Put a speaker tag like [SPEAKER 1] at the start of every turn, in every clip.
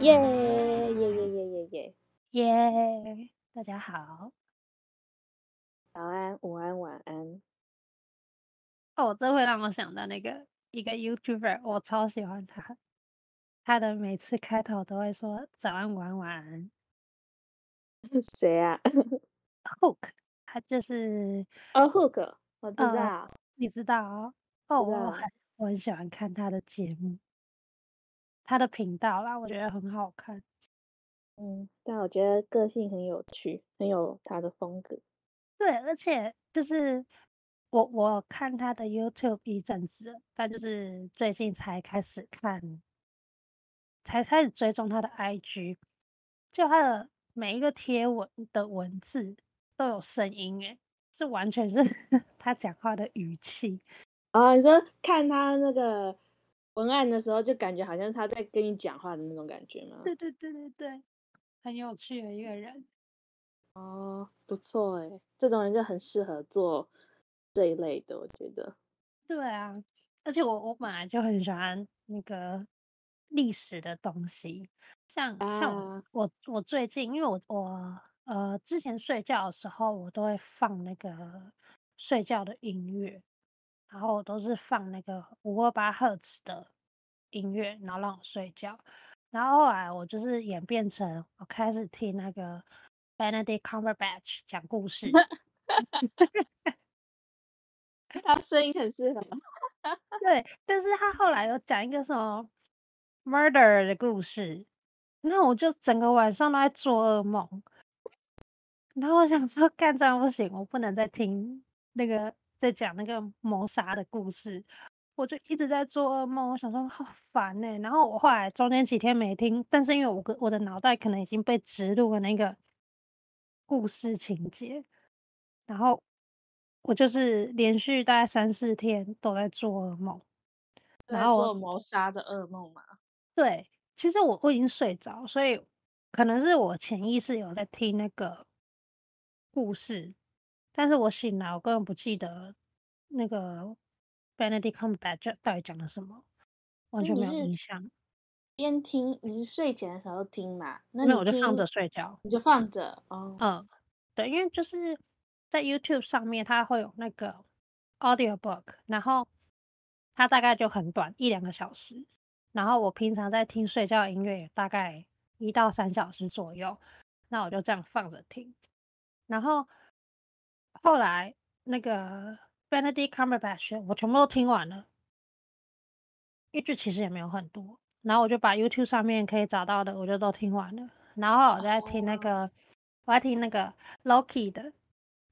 [SPEAKER 1] 耶耶耶耶耶耶
[SPEAKER 2] 耶！大家好，
[SPEAKER 1] 早安、午安、晚安。
[SPEAKER 2] 哦，这会让我想到那个一个 YouTuber，我超喜欢他。他的每次开头都会说早安、午安、晚安。
[SPEAKER 1] 谁啊？
[SPEAKER 2] Hook，他就是
[SPEAKER 1] 哦，Hook，我知道，
[SPEAKER 2] 呃、你知道哦？哦，我很我很喜欢看他的节目。他的频道啦，我觉得很好看。
[SPEAKER 1] 嗯，但我觉得个性很有趣，很有他的风格。
[SPEAKER 2] 对，而且就是我我看他的 YouTube 一阵子，但就是最近才开始看，才开始追踪他的 IG。就他的每一个贴文的文字都有声音，诶，是完全是 他讲话的语气。
[SPEAKER 1] 啊，你说看他那个。文案的时候就感觉好像他在跟你讲话的那种感觉吗？
[SPEAKER 2] 对对对对对，很有趣的一个人。
[SPEAKER 1] 哦，不错哎，这种人就很适合做这一类的，我觉得。
[SPEAKER 2] 对啊，而且我我本来就很喜欢那个历史的东西，像、啊、像我我，我最近因为我我呃之前睡觉的时候我都会放那个睡觉的音乐。然后我都是放那个五二八赫兹的音乐，然后让我睡觉。然后后来我就是演变成我开始听那个 Benedict Cumberbatch 讲故事。
[SPEAKER 1] 他声音很适合。
[SPEAKER 2] 对，但是他后来有讲一个什么 murder 的故事，那我就整个晚上都在做噩梦。然后我想说，干这样不行，我不能再听那个。在讲那个谋杀的故事，我就一直在做噩梦。我想说好烦呢、欸。然后我后来中间几天没听，但是因为我我的脑袋可能已经被植入了那个故事情节，然后我就是连续大概三四天都在做噩梦，然后
[SPEAKER 1] 做谋杀的噩梦嘛。
[SPEAKER 2] 对，其实我我已经睡着，所以可能是我潜意识有在听那个故事。但是我醒来，我根本不记得那个 Benedict Cumberbatch 到底讲了什么，完全没有印象。
[SPEAKER 1] 边听你是睡前的时候听嘛？那
[SPEAKER 2] 我就放着睡觉。
[SPEAKER 1] 你就放着哦。
[SPEAKER 2] 嗯，对，因为就是在 YouTube 上面，它会有那个 Audio Book，然后它大概就很短，一两个小时。然后我平常在听睡觉的音乐，大概一到三小时左右，那我就这样放着听，然后。后来那个 Benedict Cumberbatch 我全部都听完了，一句其实也没有很多，然后我就把 YouTube 上面可以找到的，我就都听完了。然后我在听那个，oh. 我在听那个 Loki 的，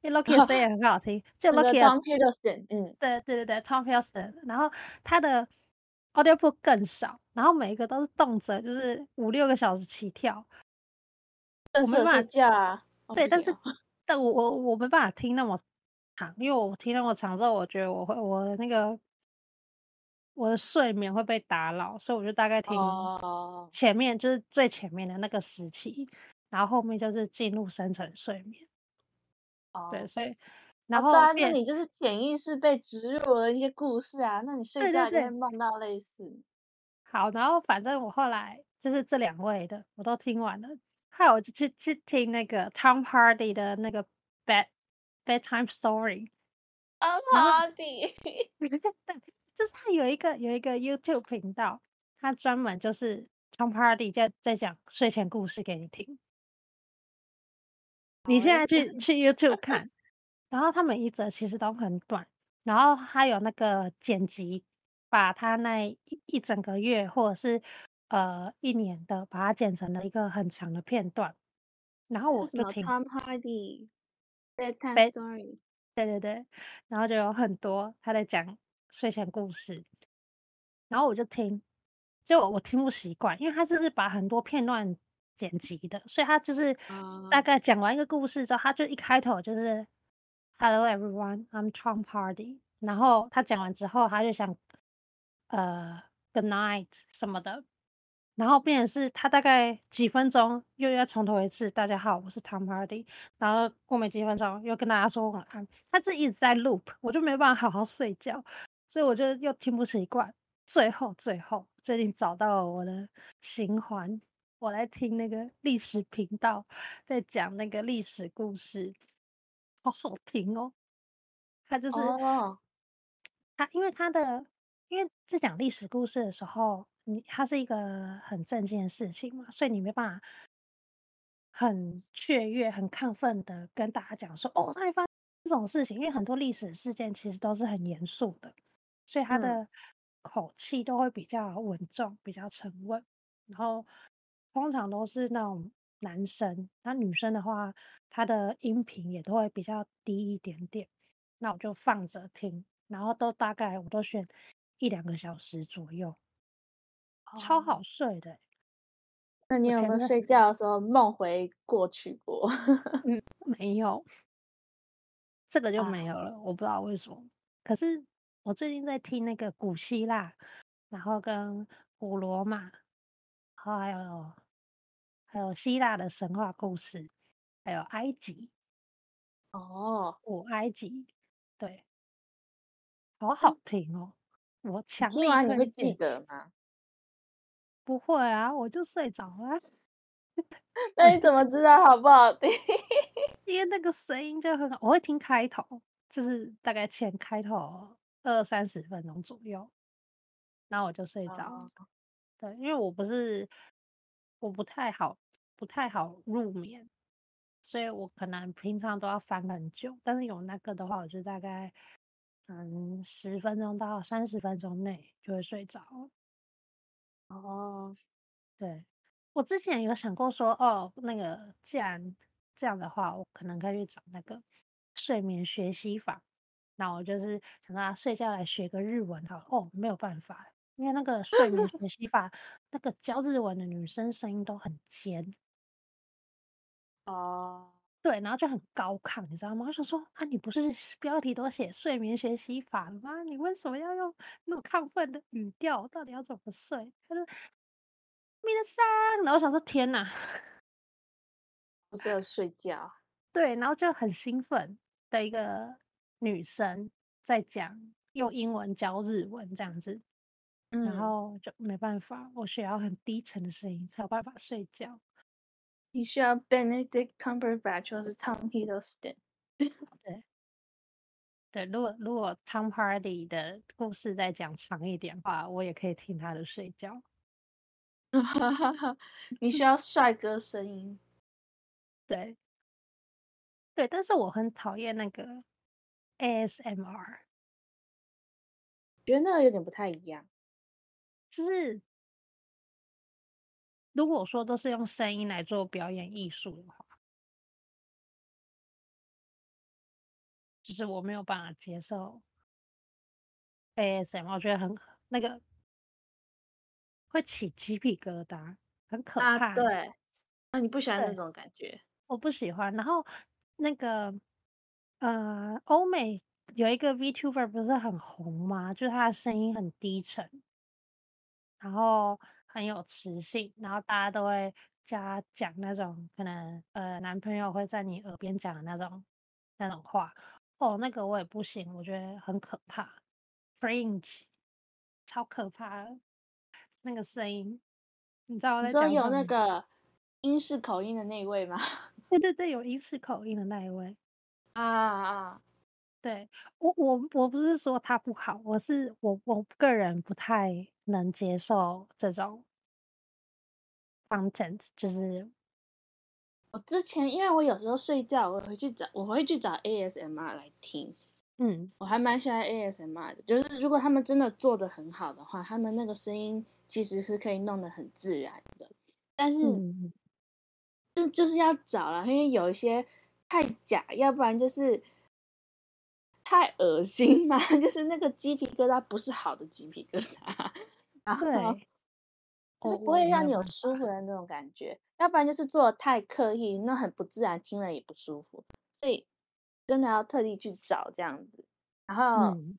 [SPEAKER 2] 因为 Loki 的声音也 很好听，就 Loki 的
[SPEAKER 1] Tom Hiddleston，嗯，
[SPEAKER 2] 对对对对，Tom Hiddleston，然后他的 Audiobook 更少，然后每一个都是动辄就是五六个小时起跳，
[SPEAKER 1] 我没办法
[SPEAKER 2] 加，对，但是。但我我我没办法听那么长，因为我听那么长之后，我觉得我会我的那个我的睡眠会被打扰，所以我就大概听前面、oh. 就是最前面的那个时期，然后后面就是进入深层睡眠。哦，oh. 对，所以然后、
[SPEAKER 1] 啊、那你就是潜意识被植入了一些故事啊，那你睡觉就会梦到类似。对对对。
[SPEAKER 2] 好，然后反正我后来就是这两位的我都听完了。还有我就去去听那个 Tom Hardy 的那个 bed bedtime story。
[SPEAKER 1] Hardy，
[SPEAKER 2] 就是他有一个有一个 YouTube 频道，他专门就是 Tom Hardy 在在讲睡前故事给你听。你现在去去 YouTube 看，然后他每一则其实都很短，然后还有那个剪辑，把他那一一整个月或者是。呃，一年的把它剪成了一个很长的片段，然后我就听
[SPEAKER 1] Tom Hardy bedtime story，
[SPEAKER 2] 对对对，然后就有很多他在讲睡前故事，然后我就听，就我，我听不习惯，因为他就是把很多片段剪辑的，所以他就是大概讲完一个故事之后，他就一开头就是 Hello everyone, I'm Tom Hardy，然后他讲完之后，他就想呃 Good night 什么的。然后变成是他大概几分钟又要从头一次，大家好，我是 Tom Hardy。然后过没几分钟又跟大家说晚安，他这一直在 loop，我就没办法好好睡觉，所以我就又听不习惯。最后最后最近找到了我的循环，我来听那个历史频道在讲那个历史故事，好好听哦。他就是、
[SPEAKER 1] 哦、
[SPEAKER 2] 他，因为他的，因为在讲历史故事的时候，你他是一个很正经的事情嘛，所以你没办法很雀跃、很亢奋的跟大家讲说，哦，他会发生这种事情，因为很多历史事件其实都是很严肃的，所以他的口气都会比较稳重、比较沉稳，然后。通常都是那种男生，那女生的话，她的音频也都会比较低一点点。那我就放着听，然后都大概我都选一两个小时左右，哦、超好睡的。
[SPEAKER 1] 那你有没有睡觉的时候梦回过去过？
[SPEAKER 2] 嗯，没有，这个就没有了。啊、我不知道为什么。可是我最近在听那个古希腊，然后跟古罗马，然后还有。还有希腊的神话故事，还有埃及
[SPEAKER 1] 哦，
[SPEAKER 2] 古埃及，对，好好听哦！我强力推荐。听完
[SPEAKER 1] 你会记得吗？
[SPEAKER 2] 不会啊，我就睡着了。
[SPEAKER 1] 那你怎么知道好不好听？
[SPEAKER 2] 因为那个声音就很好，我会听开头，就是大概前开头二三十分钟左右，然后我就睡着了。哦、对，因为我不是。我不太好，不太好入眠，所以我可能平常都要翻很久。但是有那个的话，我就大概嗯十分钟到三十分钟内就会睡着。
[SPEAKER 1] 哦，
[SPEAKER 2] 对，我之前有想过说，哦，那个既然这样的话，我可能可以去找那个睡眠学习法。那我就是想让他睡觉来学个日文，好，哦，没有办法。因为那个睡眠学习法，那个教日文的女生声音都很尖，
[SPEAKER 1] 哦，
[SPEAKER 2] 对，然后就很高亢，你知道吗？我想说啊，你不是标题都写睡眠学习法了吗？你为什么要用那种亢奋的语调？到底要怎么睡？他说咪的桑，然后我想说天哪，
[SPEAKER 1] 不是要睡觉？
[SPEAKER 2] 对，然后就很兴奋的一个女生在讲用英文教日文这样子。然后就没办法，我需要很低沉的声音才有办法睡觉。
[SPEAKER 1] 你需要 Benedict Cumberbatch 或是 Tom Hiddleston。
[SPEAKER 2] 对，对，如果如果 Tom Hardy 的故事再讲长一点的话，我也可以听他的睡觉。
[SPEAKER 1] 你需 要帅哥声音。
[SPEAKER 2] 对，对，但是我很讨厌那个 ASMR，
[SPEAKER 1] 觉得那个有点不太一样。
[SPEAKER 2] 就是，如果说都是用声音来做表演艺术的话，就是我没有办法接受 ASM，我觉得很那个会起鸡皮疙瘩，很可怕。
[SPEAKER 1] 啊、对，那你不喜欢那种感觉？
[SPEAKER 2] 我不喜欢。然后那个呃，欧美有一个 VTuber 不是很红吗？就是他的声音很低沉。然后很有磁性，然后大家都会加讲那种可能呃男朋友会在你耳边讲的那种那种话哦，那个我也不行，我觉得很可怕，Fringe 超可怕的那个声音，你知道我在讲什么？
[SPEAKER 1] 你说有那个英式口音的那一位吗？
[SPEAKER 2] 对对对，有英式口音的那一位
[SPEAKER 1] 啊啊！
[SPEAKER 2] 对我我我不是说他不好，我是我我个人不太。能接受这种 content，就是
[SPEAKER 1] 我之前，因为我有时候睡觉，我会去找，我会去找 ASMR 来听。
[SPEAKER 2] 嗯，
[SPEAKER 1] 我还蛮喜欢 ASMR 的，就是如果他们真的做的很好的话，他们那个声音其实是可以弄得很自然的。但是，嗯、就就是要找了，因为有一些太假，要不然就是太恶心嘛，就是那个鸡皮疙瘩不是好的鸡皮疙瘩。对，就是不会让你有舒服的那种感觉，哦、要不然就是做的太刻意，那很不自然，听了也不舒服。所以真的要特地去找这样子。然后，嗯、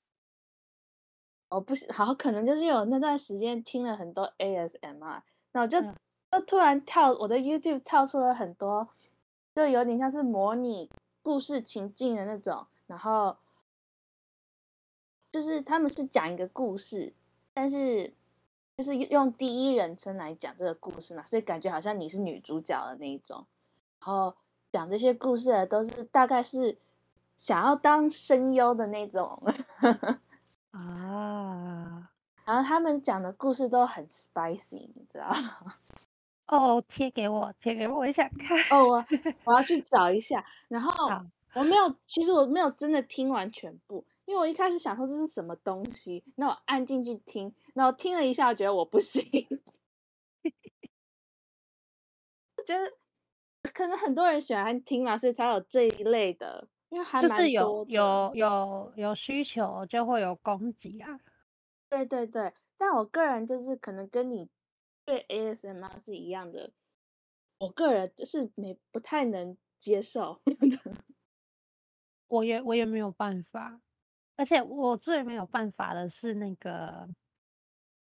[SPEAKER 1] 我不是好，可能就是有那段时间听了很多 ASMR，那我就、嗯、就突然跳我的 YouTube 跳出了很多，就有点像是模拟故事情境的那种。然后就是他们是讲一个故事，但是。就是用第一人称来讲这个故事嘛，所以感觉好像你是女主角的那一种。然后讲这些故事的都是大概是想要当声优的那种
[SPEAKER 2] 啊。
[SPEAKER 1] 然后他们讲的故事都很 spicy，你知道吗？
[SPEAKER 2] 哦，贴给我，贴给我，我也想看。
[SPEAKER 1] 哦，我我要去找一下。然 后我没有，其实我没有真的听完全部。因为我一开始想说这是什么东西，那我按进去听，然后听了一下，我觉得我不行。我 觉得可能很多人喜欢听嘛，所以才有这一类的。因为还
[SPEAKER 2] 就是有有有有需求就会有供给啊。
[SPEAKER 1] 对对对，但我个人就是可能跟你对 ASMR 是一样的，我个人是没不太能接受。
[SPEAKER 2] 我也我也没有办法。而且我最没有办法的是那个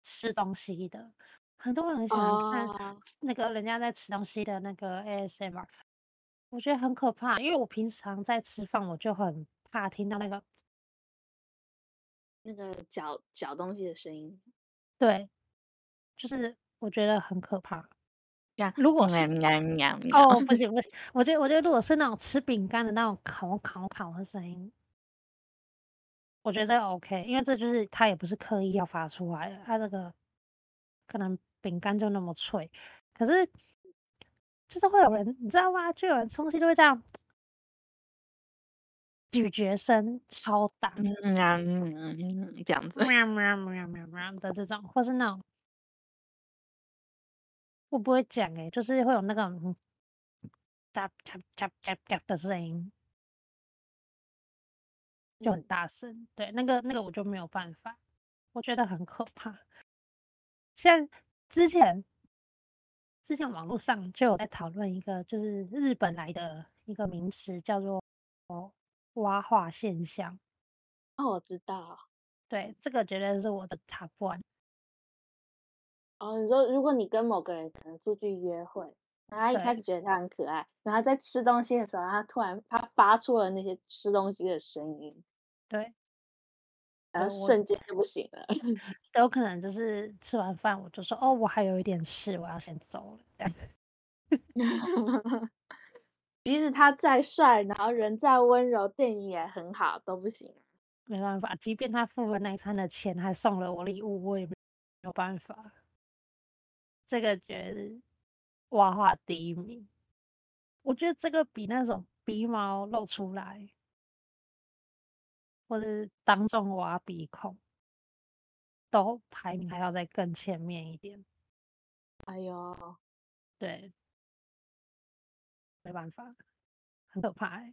[SPEAKER 2] 吃东西的，很多人很喜欢看那个人家在吃东西的那个 ASMR，我觉得很可怕，因为我平常在吃饭，我就很怕听到那个
[SPEAKER 1] 那个嚼嚼东西的声音。
[SPEAKER 2] 对，就是我觉得很可怕。
[SPEAKER 1] 呀，
[SPEAKER 2] 如果是
[SPEAKER 1] 喵喵
[SPEAKER 2] 哦，不行不行，我觉得我觉得如果是那种吃饼干的那种烤烤烤的声音。我觉得这个 OK，因为这就是他也不是刻意要发出来的，他这个可能饼干就那么脆，可是就是会有人，你知道吗？就有人吃东西都会这样，咀嚼声超大，
[SPEAKER 1] 嗯嗯嗯嗯，这样子，
[SPEAKER 2] 喵喵喵喵喵的这种，或是那种我不会讲诶，就是会有那个哒哒哒哒哒的声音。就很大声，对，那个那个我就没有办法，我觉得很可怕。像之前之前网络上就有在讨论一个，就是日本来的一个名词，叫做“哦蛙化现象”。
[SPEAKER 1] 哦，我知道，
[SPEAKER 2] 对，这个绝对是我的 top one。
[SPEAKER 1] 哦，你说如果你跟某个人可能出去约会，然后他一开始觉得他很可爱，然后在吃东西的时候，他突然他发出了那些吃东西的声音。
[SPEAKER 2] 对，
[SPEAKER 1] 然后瞬间就不行了。
[SPEAKER 2] 都有可能就是吃完饭，我就说：“哦，我还有一点事，我要先走了。”
[SPEAKER 1] 即使他再帅，然后人再温柔，电影也很好，都不行。
[SPEAKER 2] 没办法，即便他付了那一餐的钱，还送了我礼物，我也没有办法。这个绝对蛙化第一名。我觉得这个比那种鼻毛露出来。或者当众挖鼻孔，都排名还要再更前面一点。
[SPEAKER 1] 哎呦，
[SPEAKER 2] 对，没办法，很可怕欸。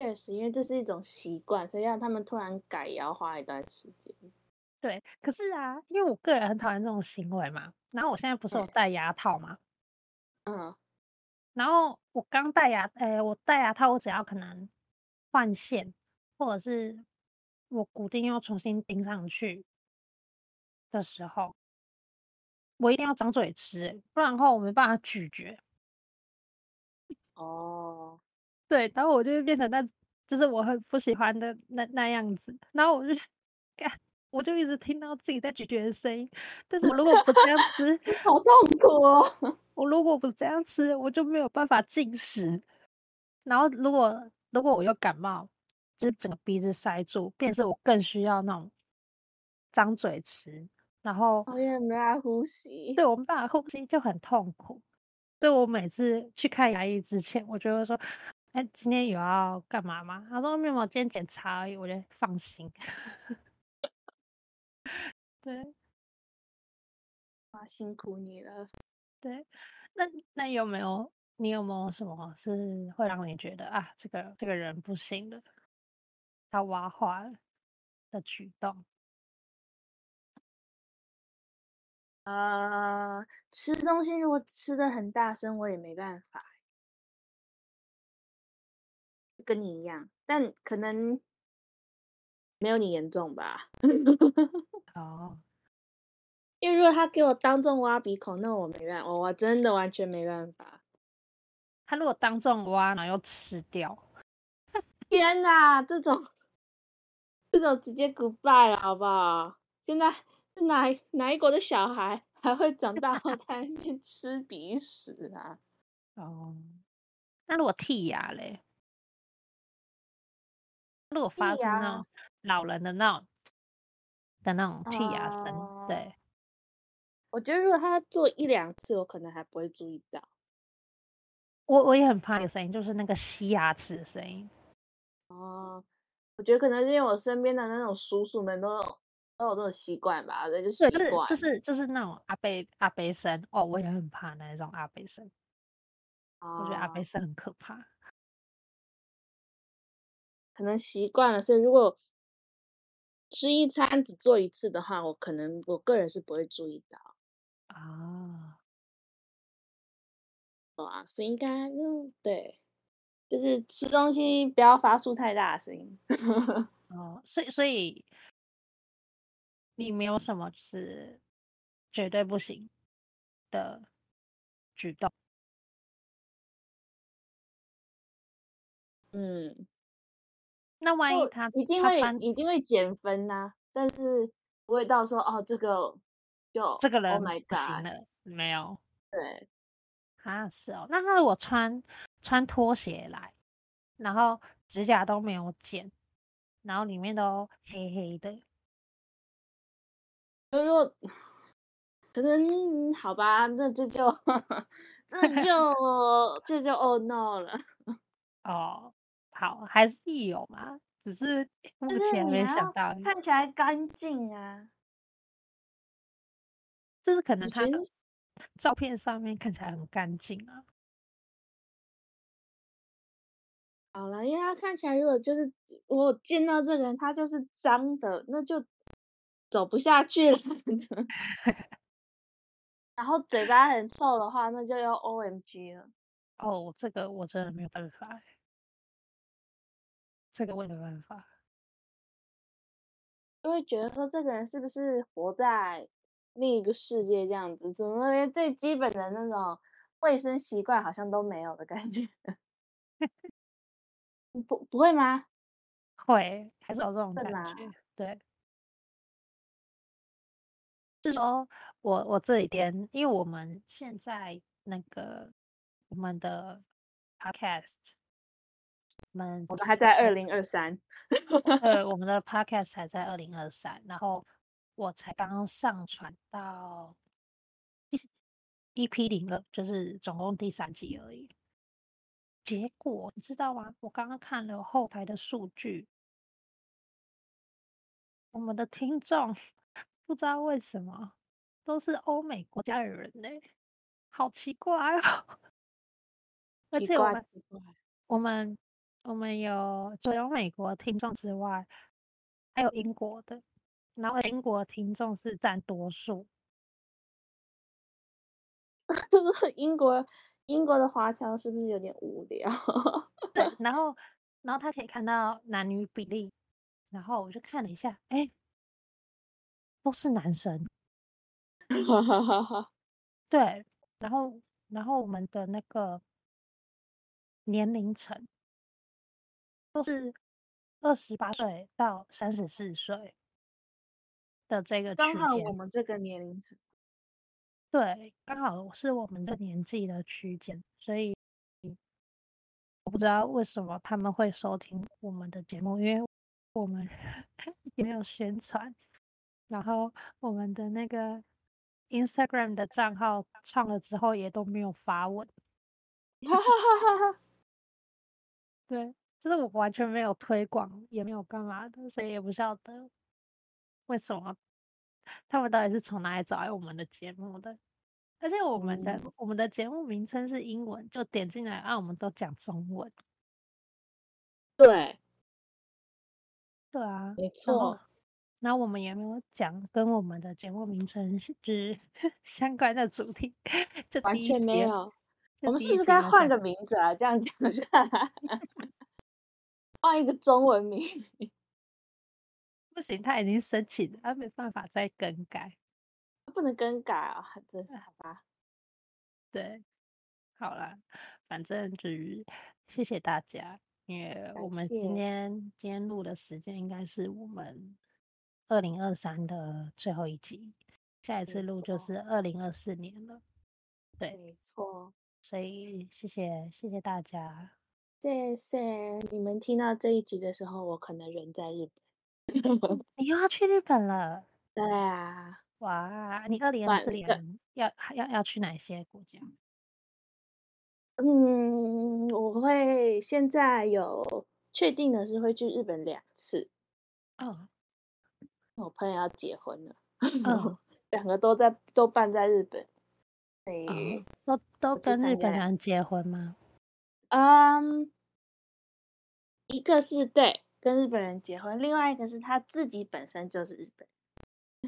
[SPEAKER 1] 确实，因为这是一种习惯，所以让他们突然改也要花一段时间。
[SPEAKER 2] 对，可是啊，因为我个人很讨厌这种行为嘛。然后我现在不是有戴牙套嘛？
[SPEAKER 1] 嗯。
[SPEAKER 2] 然后我刚戴牙，哎、欸，我戴牙套，我只要可能换线。或者是我骨钉要重新钉上去的时候，我一定要张嘴吃，不然的话我没办法咀嚼。
[SPEAKER 1] 哦，
[SPEAKER 2] 对，然后我就会变成那，就是我很不喜欢的那那样子。然后我就干，我就一直听到自己在咀嚼的声音。但是我如果不这样吃，
[SPEAKER 1] 好痛苦哦。
[SPEAKER 2] 我如果不这样吃，我就没有办法进食。然后如果如果我又感冒。就是整个鼻子塞住，变成我更需要那种张嘴吃，然后
[SPEAKER 1] 我也没办法呼吸。
[SPEAKER 2] 对，我没办法呼吸就很痛苦。对，我每次去看牙医之前，我就会说：“哎，今天有要干嘛吗？”他说：“没有，今天检查而已。”我觉得放心。对，
[SPEAKER 1] 啊，辛苦你了。
[SPEAKER 2] 对，那那有没有你有没有什么是会让你觉得啊，这个这个人不行的？他挖化的举动，
[SPEAKER 1] 呃，吃东西如果吃的很大声，我也没办法，跟你一样，但可能没有你严重吧。
[SPEAKER 2] 哦，
[SPEAKER 1] 因为如果他给我当众挖鼻孔，那我没办法，我真的完全没办法。
[SPEAKER 2] 他如果当众挖，然后又吃掉，
[SPEAKER 1] 天哪，这种。这种直接 goodbye 了，好不好？现在是哪哪一国的小孩还会长大后在那边吃鼻屎啊？
[SPEAKER 2] 哦，那如果剔牙嘞？如果发出那种老人的那种的那种剔牙声，呃、对，
[SPEAKER 1] 我觉得如果他做一两次，我可能还不会注意到。
[SPEAKER 2] 我我也很怕那个声音，就是那个吸牙齿的声音。
[SPEAKER 1] 哦，我觉得可能是因为我身边的那种叔叔们都有都有这种习惯吧，对，就习惯，
[SPEAKER 2] 就是就是就是那种阿贝阿贝声。哦，我也很怕那种阿贝声。哦、我觉得阿贝声很可怕。
[SPEAKER 1] 可能习惯了，所以如果吃一餐只做一次的话，我可能我个人是不会注意到
[SPEAKER 2] 啊。
[SPEAKER 1] 啊，所以应该嗯对，就是吃东西不要发出太大的声音。
[SPEAKER 2] 哦，所以所以你没有什么是绝对不行的举动？
[SPEAKER 1] 嗯。
[SPEAKER 2] 那万一他
[SPEAKER 1] 一定会一定会减分呐、啊，但是不会到说哦，这个就
[SPEAKER 2] 这个人不行了，没有。
[SPEAKER 1] 对，
[SPEAKER 2] 啊是哦。那他如果穿穿拖鞋来，然后指甲都没有剪，然后里面都黑黑的，
[SPEAKER 1] 可能好吧，那这就 这就这就 oh no 了
[SPEAKER 2] 哦。好，还是有嘛？只是 目前没想到。
[SPEAKER 1] 看起来干净啊，
[SPEAKER 2] 就是可能他照片上面看起来很干净啊。
[SPEAKER 1] 好了，因为他看起来，如果就是我见到这个人，他就是脏的，那就走不下去了。然后嘴巴很臭的话，那就要 OMG 了。
[SPEAKER 2] 哦，这个我真的没有办法。这个我也没办法，
[SPEAKER 1] 就会觉得说这个人是不是活在另一个世界这样子，怎么连最基本的那种卫生习惯好像都没有的感觉？不不会吗？
[SPEAKER 2] 会，还是有这种感觉。对，是说我我这几天，因为我们现在那个我们的 podcast。我们
[SPEAKER 1] 我们还在二零二三，
[SPEAKER 2] 对，我们的 podcast 还在二零二三，然后我才刚刚上传到一 P 零二，就是总共第三集而已。结果你知道吗？我刚刚看了后台的数据，我们的听众不知道为什么都是欧美国家的人呢，好奇怪哦！而且我们我们。我们有除了美国听众之外，还有英国的，然后英国听众是占多数。
[SPEAKER 1] 英国英国的华侨是不是有点无聊？
[SPEAKER 2] 对，然后然后他可以看到男女比例，然后我就看了一下，哎，都是男生。对，然后然后我们的那个年龄层。都是二十八岁到三十四岁的这个区间，
[SPEAKER 1] 刚好我们这个年龄层，
[SPEAKER 2] 对，刚好是我们这年纪的区间，所以我不知道为什么他们会收听我们的节目，因为我们 也没有宣传，然后我们的那个 Instagram 的账号创了之后也都没有发文，对。就是我完全没有推广，也没有干嘛的，所以也不晓得为什么他们到底是从哪里找来我们的节目的。而且我们的、嗯、我们的节目名称是英文，就点进来，啊，我们都讲中文。
[SPEAKER 1] 对，
[SPEAKER 2] 对啊，
[SPEAKER 1] 没错。
[SPEAKER 2] 然后我们也没有讲跟我们的节目名称是 相关的主题，就
[SPEAKER 1] 完全没有。我们是不是该换个名字啊？这样讲下来。换一个中文名
[SPEAKER 2] 不行，他已经申请了，他没办法再更改，
[SPEAKER 1] 不能更改啊！真是好吧？
[SPEAKER 2] 对，好了，反正就是谢谢大家，因为我们今天今天录的时间应该是我们二零二三的最后一集，下一次录就是二零二四年了。对，
[SPEAKER 1] 没错。
[SPEAKER 2] 所以谢谢谢谢大家，
[SPEAKER 1] 谢谢你们听到这一集的时候，我可能人在日本。
[SPEAKER 2] 你又要去日本了？
[SPEAKER 1] 对啊。
[SPEAKER 2] 哇，你二零二四年要要要去哪些国家？
[SPEAKER 1] 嗯，我会现在有确定的是会去日本两次。
[SPEAKER 2] 哦，
[SPEAKER 1] 我朋友要结婚了，
[SPEAKER 2] 嗯，
[SPEAKER 1] 两个都在都办在日本。对，
[SPEAKER 2] 哦，都都跟日本人结婚吗？
[SPEAKER 1] 嗯，一个是对跟日本人结婚，另外一个是他自己本身就是日本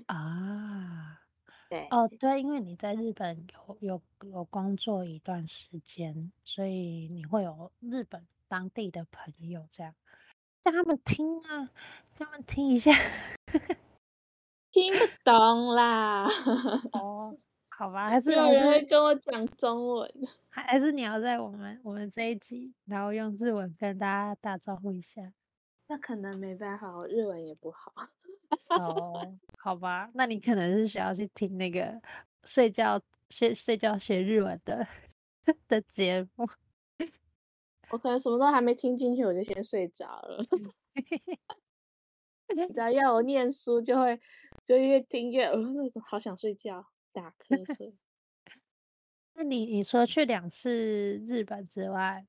[SPEAKER 2] 啊。
[SPEAKER 1] 对
[SPEAKER 2] 哦，对，因为你在日本有有有工作一段时间，所以你会有日本当地的朋友，这样叫他们听啊，叫他们听一下，
[SPEAKER 1] 听不懂啦。
[SPEAKER 2] 哦，好吧，还是
[SPEAKER 1] 有人会跟我讲中文，
[SPEAKER 2] 还还是你要在我们我们这一集，然后用日文跟大家打招呼一下？
[SPEAKER 1] 那可能没办法，我日文也不好。
[SPEAKER 2] 哦，好吧，那你可能是想要去听那个睡觉学睡觉学日文的的节目。
[SPEAKER 1] 我可能什么都还没听进去，我就先睡着了。你知道，要我念书就会就越听越呃，那种好想睡觉，打瞌睡。
[SPEAKER 2] 那你你说去两次日本之外，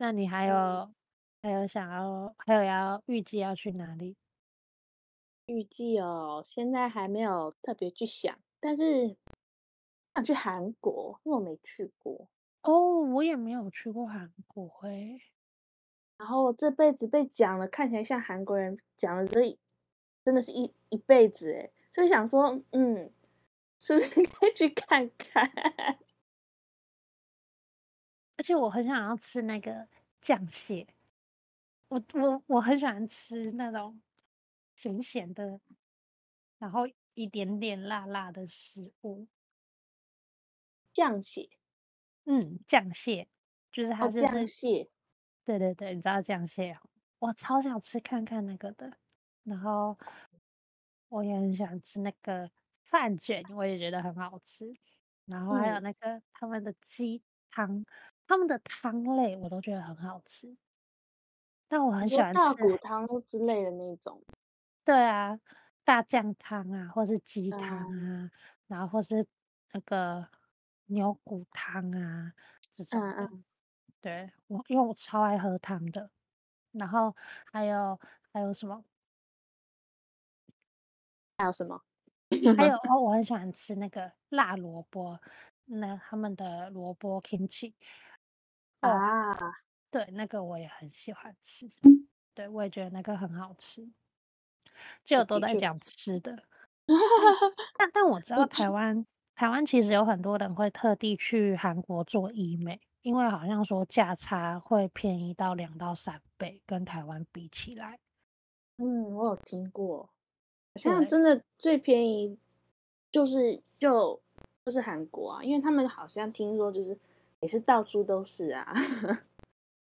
[SPEAKER 2] 那你还有？嗯还有想要，还有要预计要去哪里？
[SPEAKER 1] 预计哦，现在还没有特别去想，但是想去韩国，因为我没去过。
[SPEAKER 2] 哦，我也没有去过韩国诶。
[SPEAKER 1] 然后我这辈子被讲了，看起来像韩国人讲了这，真的是一一辈子诶，所以想说，嗯，是不是应该去看看？
[SPEAKER 2] 而且我很想要吃那个酱蟹。我我我很喜欢吃那种咸咸的，然后一点点辣辣的食物。
[SPEAKER 1] 酱蟹，
[SPEAKER 2] 嗯，酱蟹就是它就是、
[SPEAKER 1] 蟹，
[SPEAKER 2] 对对对，你知道酱蟹，我超想吃看看那个的。然后我也很喜欢吃那个饭卷，我也觉得很好吃。然后还有那个、嗯、他们的鸡汤，他们的汤类我都觉得很好吃。但我很喜欢吃
[SPEAKER 1] 大骨汤之类的那种，
[SPEAKER 2] 对啊，大酱汤啊，或是鸡汤啊、嗯，然后或是那个牛骨汤啊这种。嗯嗯，对我，因为我超爱喝汤的。然后还有还有什么？
[SPEAKER 1] 还有什么？
[SPEAKER 2] 还有 哦，我很喜欢吃那个辣萝卜，那他们的萝卜 kimchi
[SPEAKER 1] 啊。
[SPEAKER 2] 对，那个我也很喜欢吃。对，我也觉得那个很好吃。就都在讲吃的，但但我知道台湾台湾其实有很多人会特地去韩国做医美，因为好像说价差会便宜到两到三倍，跟台湾比起来。
[SPEAKER 1] 嗯，我有听过，好像真的最便宜就是就就是韩国啊，因为他们好像听说就是也是到处都是啊。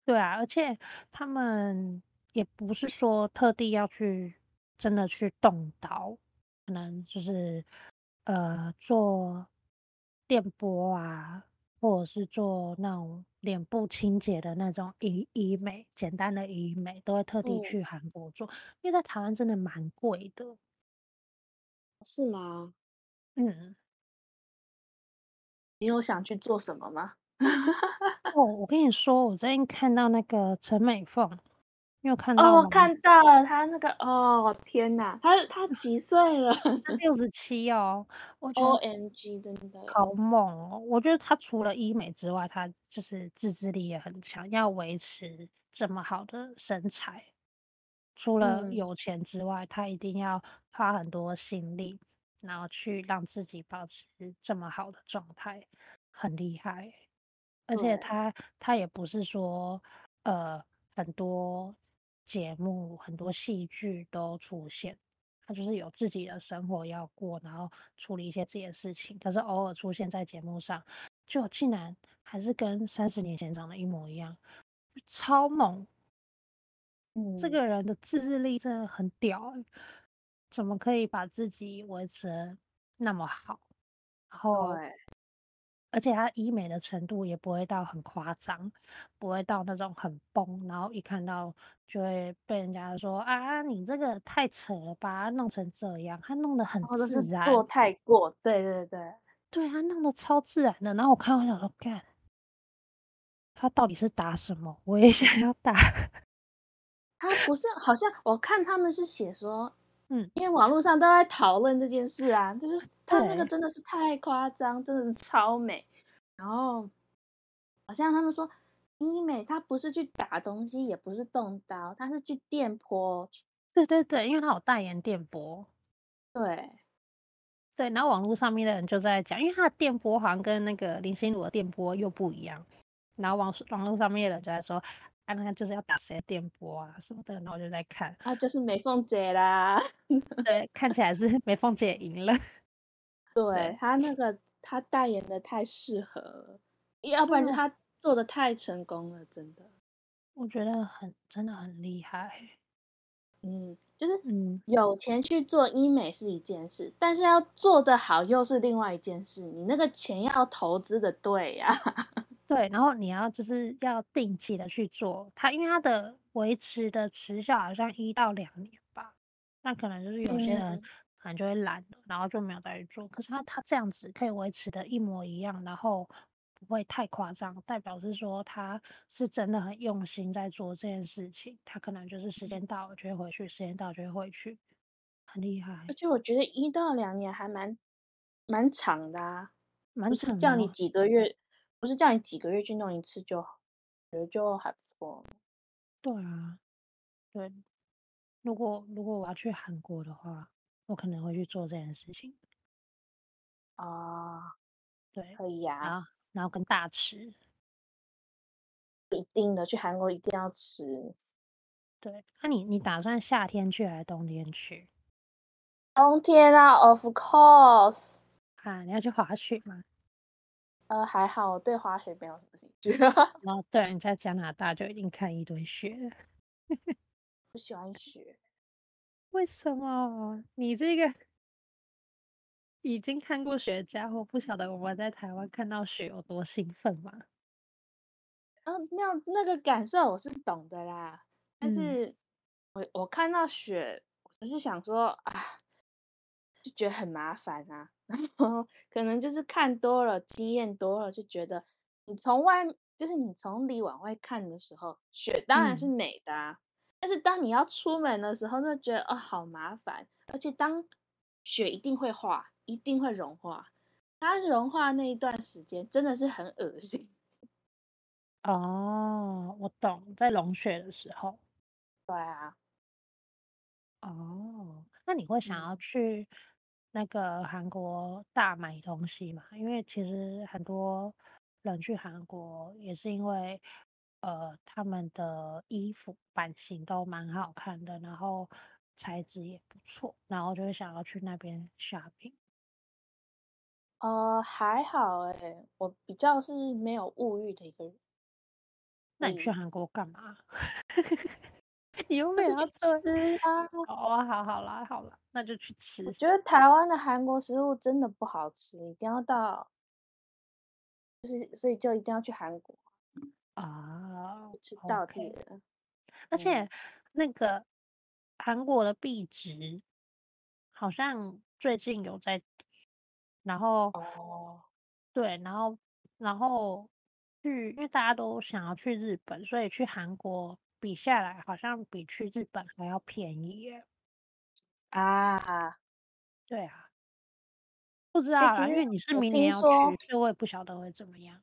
[SPEAKER 2] 对啊，而且他们也不是说特地要去真的去动刀，可能就是呃做电波啊，或者是做那种脸部清洁的那种医医美，简单的医美都会特地去韩国做，嗯，因为在台湾真的蛮贵的。
[SPEAKER 1] 是吗？
[SPEAKER 2] 嗯，
[SPEAKER 1] 你有想去做什么吗？
[SPEAKER 2] 哦，我跟你说，我最近看到那个陈美凤，你有看到吗？
[SPEAKER 1] 哦，我看到了，她那个，哦，天哪，她她几岁了？
[SPEAKER 2] 她 六十七哦，我觉得
[SPEAKER 1] OMG，真的
[SPEAKER 2] 好猛哦！我觉得她除了医美之外，她就是自制力也很强，要维持这么好的身材，除了有钱之外，她、嗯、一定要花很多心力，然后去让自己保持这么好的状态，很厉害。而且他他也不是说，呃，很多节目、很多戏剧都出现，他就是有自己的生活要过，然后处理一些自己的事情。可是偶尔出现在节目上，就竟然还是跟三十年前长得一模一样，超猛！嗯，这个人的自制力真的很屌欸，怎么可以把自己维持得那么好？然后，而且他医美的程度也不会到很夸张，不会到那种很崩，然后一看到就会被人家说啊，你这个太扯了吧，弄成这样，他弄得很自然，
[SPEAKER 1] 做太过，对对对，
[SPEAKER 2] 对，他弄得超自然的。然后我看我想说，干，他到底是打什么？我也 想要打。
[SPEAKER 1] 他不是，好像我看他们是写说，嗯，因为网络上都在讨论这件事啊，就是他那个真的是太夸张，真的是超美。然后好像他们说医美，他不是去打东西，也不是动刀，他是去电波。
[SPEAKER 2] 对对对，因为他有代言电波。
[SPEAKER 1] 对
[SPEAKER 2] 对，然后网络上面的人就在讲，因为他的电波好像跟那个林心如的电波又不一样。然后网网络上面的人就在说。啊，那就是要打谁的电波啊什么的，然后我就在看，
[SPEAKER 1] 啊，就是美凤姐啦，
[SPEAKER 2] 对，看起来是美凤姐赢了，
[SPEAKER 1] 对，对。她那个他代言的太适合了，要不然就他做的太成功了，真的，
[SPEAKER 2] 我觉得很真的很厉害，
[SPEAKER 1] 嗯，就是嗯，有钱去做医美是一件事，但是要做得好又是另外一件事，你那个钱要投资的对呀、啊。
[SPEAKER 2] 对，然后你要就是要定期的去做它，因为它的维持的时效好像一到两年吧。那可能就是有些人可能就会懒了，然后就没有再去做。可是他他这样子可以维持的一模一样，然后不会太夸张，代表是说他是真的很用心在做这件事情。他可能就是时间到了就会回去，时间到了就会回去，很厉害。
[SPEAKER 1] 而且我觉得一到两年还蛮蛮长的啊，
[SPEAKER 2] 蛮长的。
[SPEAKER 1] 叫你几个月。不是叫你几个月去弄一次就好，觉得就还不错。
[SPEAKER 2] 对啊，对。如果如果我要去韩国的话，我可能会去做这件事情。
[SPEAKER 1] 啊，
[SPEAKER 2] 对，
[SPEAKER 1] 可以呀。
[SPEAKER 2] 然后然后跟大吃，
[SPEAKER 1] 一定的，去韩国一定要吃。
[SPEAKER 2] 对，那你你打算夏天去还是冬天去？
[SPEAKER 1] 冬天啊，Of course。
[SPEAKER 2] 啊，你要去滑雪吗？
[SPEAKER 1] 呃，还好，我对滑雪没有什么兴趣。
[SPEAKER 2] 然后，对，你在加拿大就已经看一堆雪了。
[SPEAKER 1] 不喜欢雪，
[SPEAKER 2] 为什么？你这个已经看过雪的家伙，不晓得我们在台湾看到雪有多兴奋吗？
[SPEAKER 1] 嗯、呃，那那个感受我是懂的啦。但是，嗯、我我看到雪，我是想说啊，就觉得很麻烦啊。然后可能就是看多了，经验多了，就觉得你从外，就是你从里往外看的时候，雪当然是美的啊。嗯、但是当你要出门的时候，就觉得哦，好麻烦。而且当雪一定会化，一定会融化，它融化那一段时间真的是很恶心。
[SPEAKER 2] 哦，我懂，在融雪的时候。
[SPEAKER 1] 对啊。
[SPEAKER 2] 哦，那你会想要去？那个韩国大买东西嘛，因为其实很多人去韩国也是因为，呃，他们的衣服版型都蛮好看的，然后材质也不错，然后就会想要去那边 shopping。
[SPEAKER 1] 呃，还好哎、欸，我比较是没有物欲的一个人。
[SPEAKER 2] 那你去韩国干嘛？你又没有要吃啊？哦，好好啦，好啦，那就去吃。
[SPEAKER 1] 我觉得台湾的韩国食物真的不好吃，一定要到，就是所以就一定要去韩国
[SPEAKER 2] 啊，
[SPEAKER 1] 吃到底的。Okay.
[SPEAKER 2] 而且那个韩国的币值好像最近有在，然后
[SPEAKER 1] 哦，
[SPEAKER 2] 对，然后然后去，因为大家都想要去日本，所以去韩国。比下来好像比去日本还要便宜耶！
[SPEAKER 1] 啊，
[SPEAKER 2] 对啊，不知道啊，因为你是明年要去，所以我也不晓得会怎么样。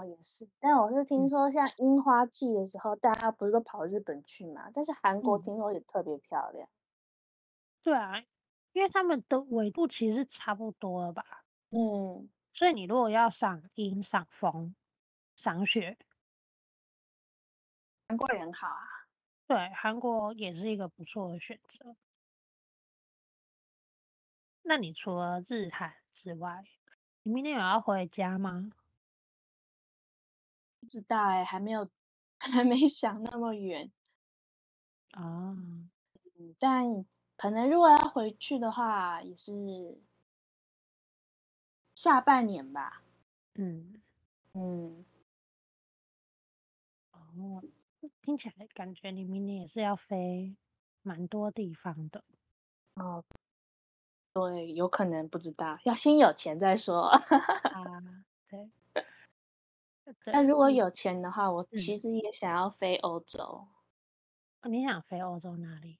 [SPEAKER 1] 哦，也是，但我是听说像樱花季的时候，嗯、大家不是都跑日本去嘛？但是韩国听说也特别漂亮。
[SPEAKER 2] 对啊，因为他们的纬度其实差不多了吧？
[SPEAKER 1] 嗯，
[SPEAKER 2] 所以你如果要赏樱、赏枫、赏雪。
[SPEAKER 1] 韩国也很好啊，
[SPEAKER 2] 对，韩国也是一个不错的选择。那你除了日韩之外，你明天有要回家吗？
[SPEAKER 1] 不知道哎、欸，还没有，还没想那么远。
[SPEAKER 2] 啊，
[SPEAKER 1] 嗯，但可能如果要回去的话，也是下半年吧。
[SPEAKER 2] 嗯
[SPEAKER 1] 嗯，
[SPEAKER 2] 哦，听起来感觉你明年也是要飞蛮多地方的。
[SPEAKER 1] 哦，对，有可能不知道，要先有钱再说。
[SPEAKER 2] 啊，对。
[SPEAKER 1] 那如果有钱的话，我其实也想要飞欧洲。
[SPEAKER 2] 哦，你想飞欧洲哪里？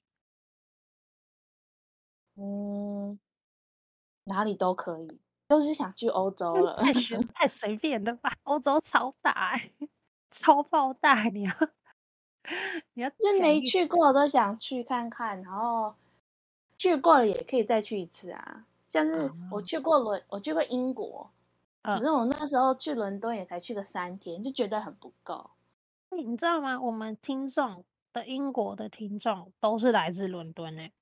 [SPEAKER 1] 嗯，哪里都可以，就是想去欧洲 了。
[SPEAKER 2] 太 随太随便了吧？欧洲超大，超爆大！你要你要
[SPEAKER 1] 就没去过都想去看看，然后去过了也可以再去一次啊。像是我去过伦，我去过英国。可是我那时候去伦敦也才去个三天，就觉得很不够。
[SPEAKER 2] 你知道吗？我们听众的英国的听众都是来自伦敦诶。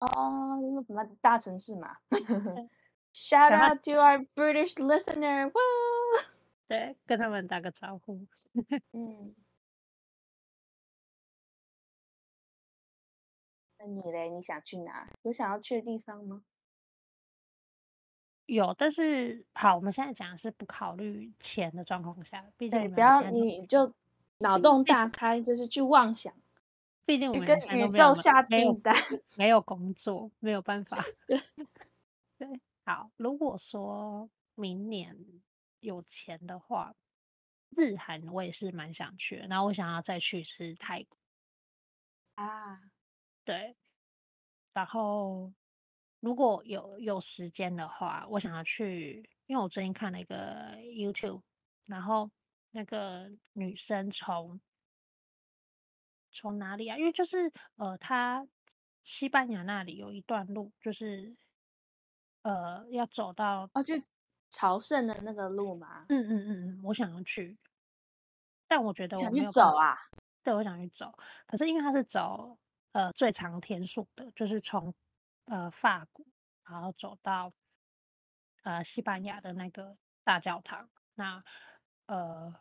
[SPEAKER 1] 哦，那什么大城市嘛。Shout out to our British listener！
[SPEAKER 2] 对，跟他们打个招呼。
[SPEAKER 1] 嗯。那你嘞？你想去哪？有想要去的地方吗？
[SPEAKER 2] 有，但是好，我们现在讲的是不考虑钱的状况下，毕竟
[SPEAKER 1] 不要你就脑洞大开，就是去妄想。
[SPEAKER 2] 毕竟我们
[SPEAKER 1] 跟宇宙下订单，
[SPEAKER 2] 没有工作，没有办法。对，对，好，如果说明年有钱的话，日韩我也是蛮想去，然后我想要再去是泰国
[SPEAKER 1] 啊，
[SPEAKER 2] 对，然后。如果有有时间的话，我想要去，因为我最近看了一个 YouTube，然后那个女生从从哪里啊？因为就是呃，她西班牙那里有一段路，就是呃要走到
[SPEAKER 1] 哦，就朝圣的那个路嘛。
[SPEAKER 2] 嗯嗯嗯嗯，我想要去，但我觉得我没有
[SPEAKER 1] 想去走啊。
[SPEAKER 2] 对，我想去走，可是因为它是走呃最长天数的，就是从。呃，法国，然后走到呃西班牙的那个大教堂。那呃，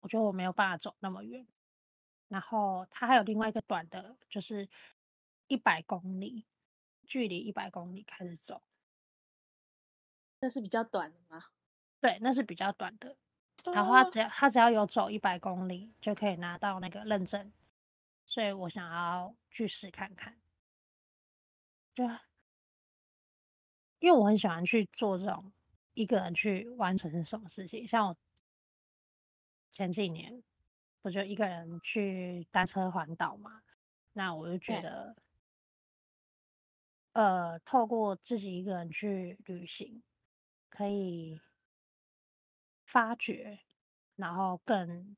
[SPEAKER 2] 我觉得我没有办法走那么远。然后它还有另外一个短的，就是一百公里，距离一百公里开始走。
[SPEAKER 1] 那是比较短的吗？
[SPEAKER 2] 对，那是比较短的。然后他只要他只要有走一百公里，就可以拿到那个认证。所以我想要去试看看。就因为我很喜欢去做这种一个人去完成什么事情，像我前几年我就一个人去单车环岛嘛，那我就觉得，呃，透过自己一个人去旅行，可以发掘，然后更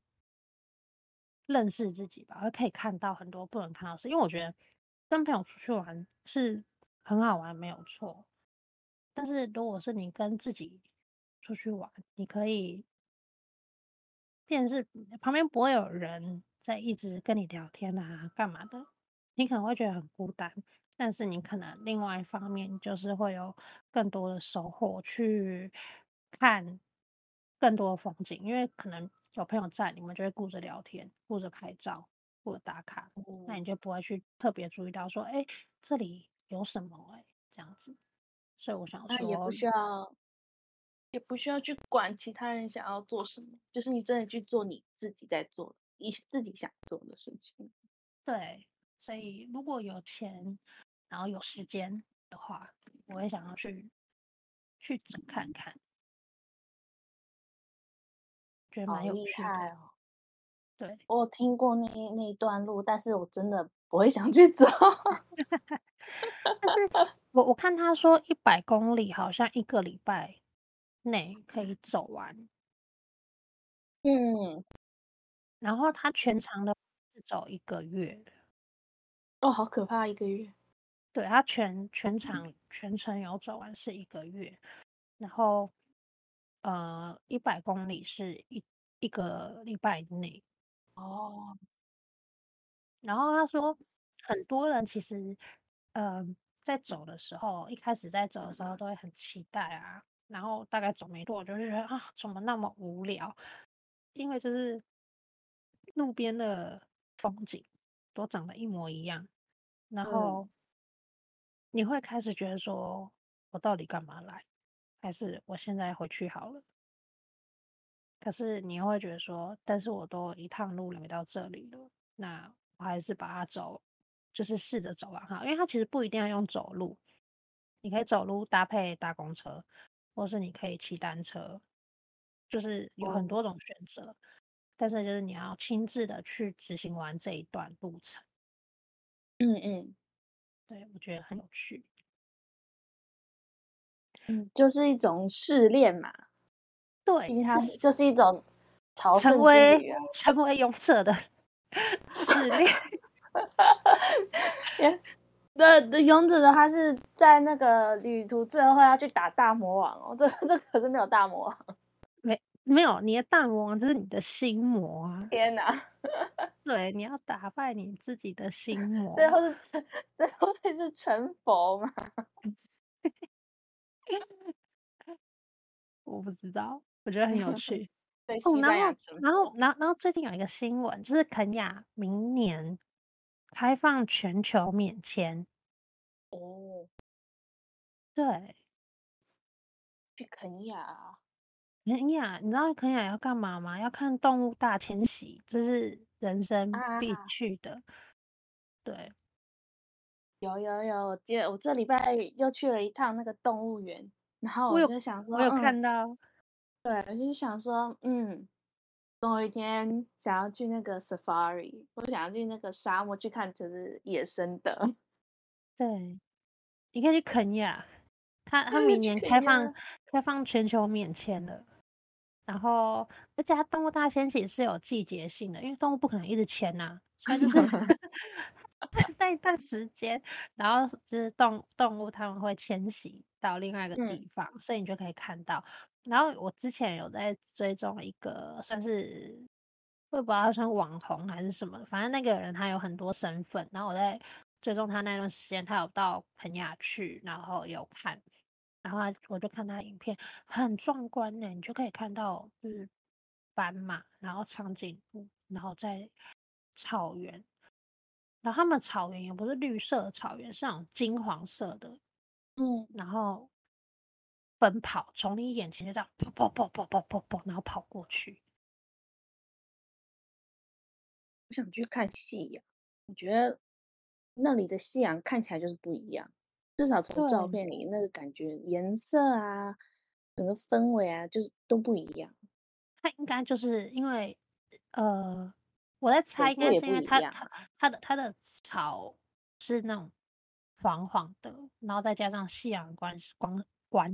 [SPEAKER 2] 认识自己吧，而可以看到很多不能看到的事，因为我觉得跟朋友出去玩是。很好玩，没有错。但是如果是你跟自己出去玩，你可以，便是旁边不会有人在一直跟你聊天啊，干嘛的？你可能会觉得很孤单，但是你可能另外一方面就是会有更多的收获，去看更多的风景，因为可能有朋友在，你们就会顾着聊天，顾着拍照，顾着打卡，嗯，那你就不会去特别注意到说，哎，这里。有什么哎、欸，这样子，所以我想说，
[SPEAKER 1] 也不需要，也不需要去管其他人想要做什么，就是你真的去做你自己在做，你自己想做的事情。
[SPEAKER 2] 对，所以如果有钱，然后有时间的话，我也想要去去整看看，觉得蛮有趣的。
[SPEAKER 1] 哦。
[SPEAKER 2] 对，
[SPEAKER 1] 我有听过那那一段路，但是我真的不会想去走。
[SPEAKER 2] 但是我我看他说一百公里好像一个礼拜内可以走完，
[SPEAKER 1] 嗯，
[SPEAKER 2] 然后他全长的是走一个月，
[SPEAKER 1] 哦，好可怕，一个月，
[SPEAKER 2] 对，他全全场全程有走完是一个月，然后呃一百公里是一一个礼拜内，
[SPEAKER 1] 哦，
[SPEAKER 2] 然后他说很多人其实。嗯、呃，在走的时候，一开始在走的时候都会很期待啊，然后大概走没多久就觉得啊，怎么那么无聊？因为就是路边的风景都长得一模一样，然后你会开始觉得说，我到底干嘛来？还是我现在回去好了？可是你又会觉得说，但是我都一趟路来到这里了，那我还是把它走，就是试着走完哈，因为它其实不一定要用走路，你可以走路搭配搭公车，或是你可以骑单车，就是有很多种选择。哦但是就是你要亲自的去执行完这一段路程，
[SPEAKER 1] 嗯嗯，
[SPEAKER 2] 对，我觉得很有趣，
[SPEAKER 1] 嗯，就是一种试炼嘛，
[SPEAKER 2] 对，
[SPEAKER 1] 它就是一种
[SPEAKER 2] 成为成为勇者的 试炼。
[SPEAKER 1] 对，勇者的他是在那个旅途最后要去打大魔王哦，这这可是没有大魔王。
[SPEAKER 2] 没有，你的大魔王就是你的心魔啊！
[SPEAKER 1] 天哪，
[SPEAKER 2] 对，你要打败你自己的心魔，
[SPEAKER 1] 最后是最后会是成佛吗？
[SPEAKER 2] 我不知道，我觉得很有趣。
[SPEAKER 1] 对，哦，
[SPEAKER 2] 然后，然后，然后，然后最近有一个新闻，就是肯亚明年开放全球免签。
[SPEAKER 1] 哦，
[SPEAKER 2] 对，
[SPEAKER 1] 去肯亚。
[SPEAKER 2] 肯亚，你知道肯亚要干嘛吗？要看动物大迁徙，这是人生必去的。啊、对，
[SPEAKER 1] 有有有，我记得我这礼拜又去了一趟那个动物园，然后我就想说，
[SPEAKER 2] 我有，我有看到，嗯、
[SPEAKER 1] 对，我就是想说，嗯，总有一天想要去那个 safari，我想要去那个沙漠去看，就是野生的。
[SPEAKER 2] 对，你可以去肯亚，他他明年开放开放全球免签了。然后，而且它动物大迁徙是有季节性的，因为动物不可能一直迁呐、啊，所以就是在那一段时间，然后就是动动物他们会迁徙到另外一个地方，嗯、所以你就可以看到。然后我之前有在追踪一个算是，我也不知道他算网红还是什么，反正那个人他有很多身份，然后我在追踪他那段时间，他有到肯亚去，然后有看。然后我就看他影片，很壮观呢。你就可以看到，就是斑马，然后长颈鹿，然后在草原。然后他们草原也不是绿色的草原，是那种金黄色的。嗯，然后奔跑，从你眼前就这样跑跑跑跑跑跑跑，然后跑过去。
[SPEAKER 1] 我想去看夕阳，我觉得那里的夕阳看起来就是不一样。至少从照片里那个感觉颜色啊，整个氛围啊，就是都不一样。
[SPEAKER 2] 它应该就是因为，呃，我在猜，应该是因为它它它的它的草是那种黄黄的，然后再加上夕阳光光光，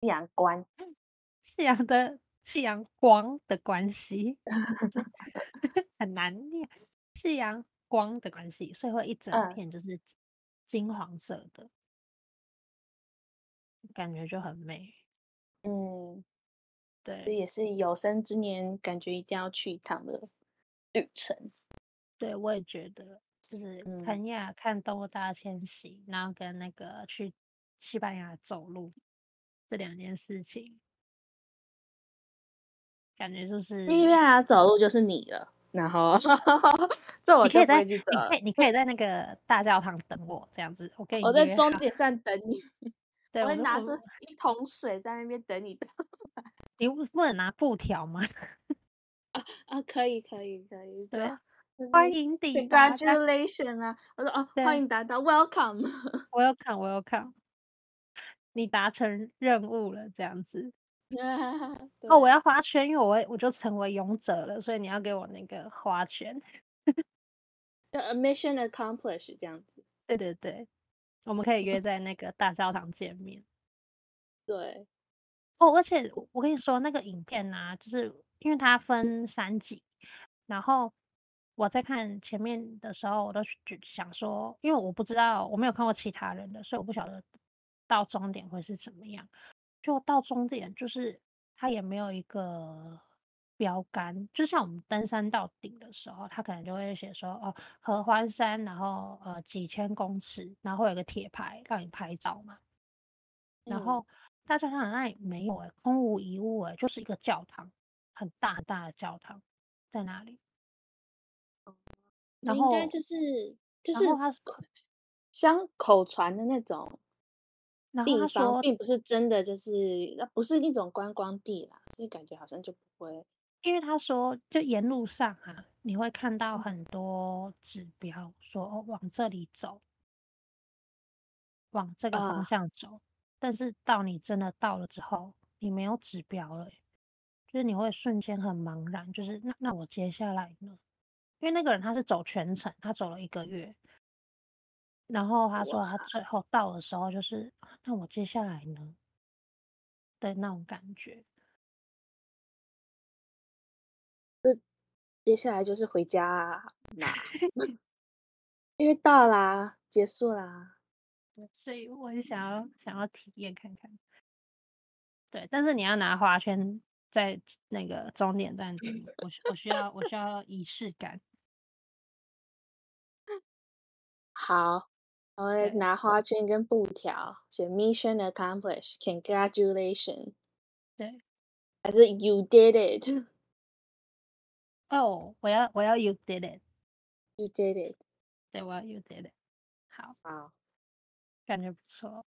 [SPEAKER 1] 夕阳光，
[SPEAKER 2] 夕阳的夕阳光的关系 很难念，夕阳光的关系，所以会一整片就是。嗯金黄色的，感觉就很美。
[SPEAKER 1] 嗯，
[SPEAKER 2] 对，
[SPEAKER 1] 这也是有生之年感觉一定要去一趟的旅程。
[SPEAKER 2] 对，我也觉得，就是肯亚看动物大迁徙，嗯、然后跟那个去西班牙走路这两件事情，感觉就是
[SPEAKER 1] 西班牙走路就是你了。然后，这我
[SPEAKER 2] 你可以在你可以你可以在那个大教堂等我，这样子我跟你
[SPEAKER 1] 我在终点站等你，
[SPEAKER 2] 对，
[SPEAKER 1] 我会拿着一桶水在那边等你的。
[SPEAKER 2] 你不不能拿布条吗？
[SPEAKER 1] 啊啊，可以可以可以，对，
[SPEAKER 2] 欢迎抵达
[SPEAKER 1] ，Congratulations 啊！我说哦，欢迎达到
[SPEAKER 2] ，Welcome，Welcome，Welcome，你达成任务了，这样子。
[SPEAKER 1] 对
[SPEAKER 2] 哦，我要花圈，因为我我就成为勇者了，所以你要给我那个花圈。
[SPEAKER 1] 叫 A mission accomplished 这样子。
[SPEAKER 2] 对对对，我们可以约 在那个大教堂见面。
[SPEAKER 1] 对。
[SPEAKER 2] 哦，而且我跟你说，那个影片啊，就是因为它分三集，然后我在看前面的时候，我都想说，因为我不知道，我没有看过其他人的，所以我不晓得到终点会是怎么样。就到终点，就是它也没有一个标杆，就像我们登山到顶的时候，它可能就会写说哦，合欢山，然后呃几千公尺，然后会有个铁牌让你拍照嘛。然后大教堂那里没有哎，空无一物哎，就是一个教堂，很大很大的教堂在那里。然后
[SPEAKER 1] 应该就是就是
[SPEAKER 2] 他
[SPEAKER 1] 像口传的那种地方，
[SPEAKER 2] 然后他说
[SPEAKER 1] 并不是真的，就是那不是一种观光地啦，所以感觉好像就不会。
[SPEAKER 2] 因为他说，就沿路上啊，你会看到很多指标，说哦，往这里走，往这个方向走。Uh. 但是到你真的到了之后，你没有指标了，就是你会瞬间很茫然，就是那那我接下来呢？因为那个人他是走全程，他走了一个月，然后他说他最后到的时候就是.那我接下来呢？的那种感觉。
[SPEAKER 1] 就接下来就是回家 啊，因为到啦，结束啦，
[SPEAKER 2] 所以我很想要想要体验看看。对，但是你要拿花圈在那个终点站，我我需要我需要仪式感。
[SPEAKER 1] 好，我会拿花圈跟布条，写 Mission accomplished，Congratulations。
[SPEAKER 2] 对，
[SPEAKER 1] 还是 You did it。
[SPEAKER 2] 哦，oh, 我要我要 you did it，you
[SPEAKER 1] did it，
[SPEAKER 2] 对，我要 you did it，好，
[SPEAKER 1] 好，
[SPEAKER 2] 感觉不错，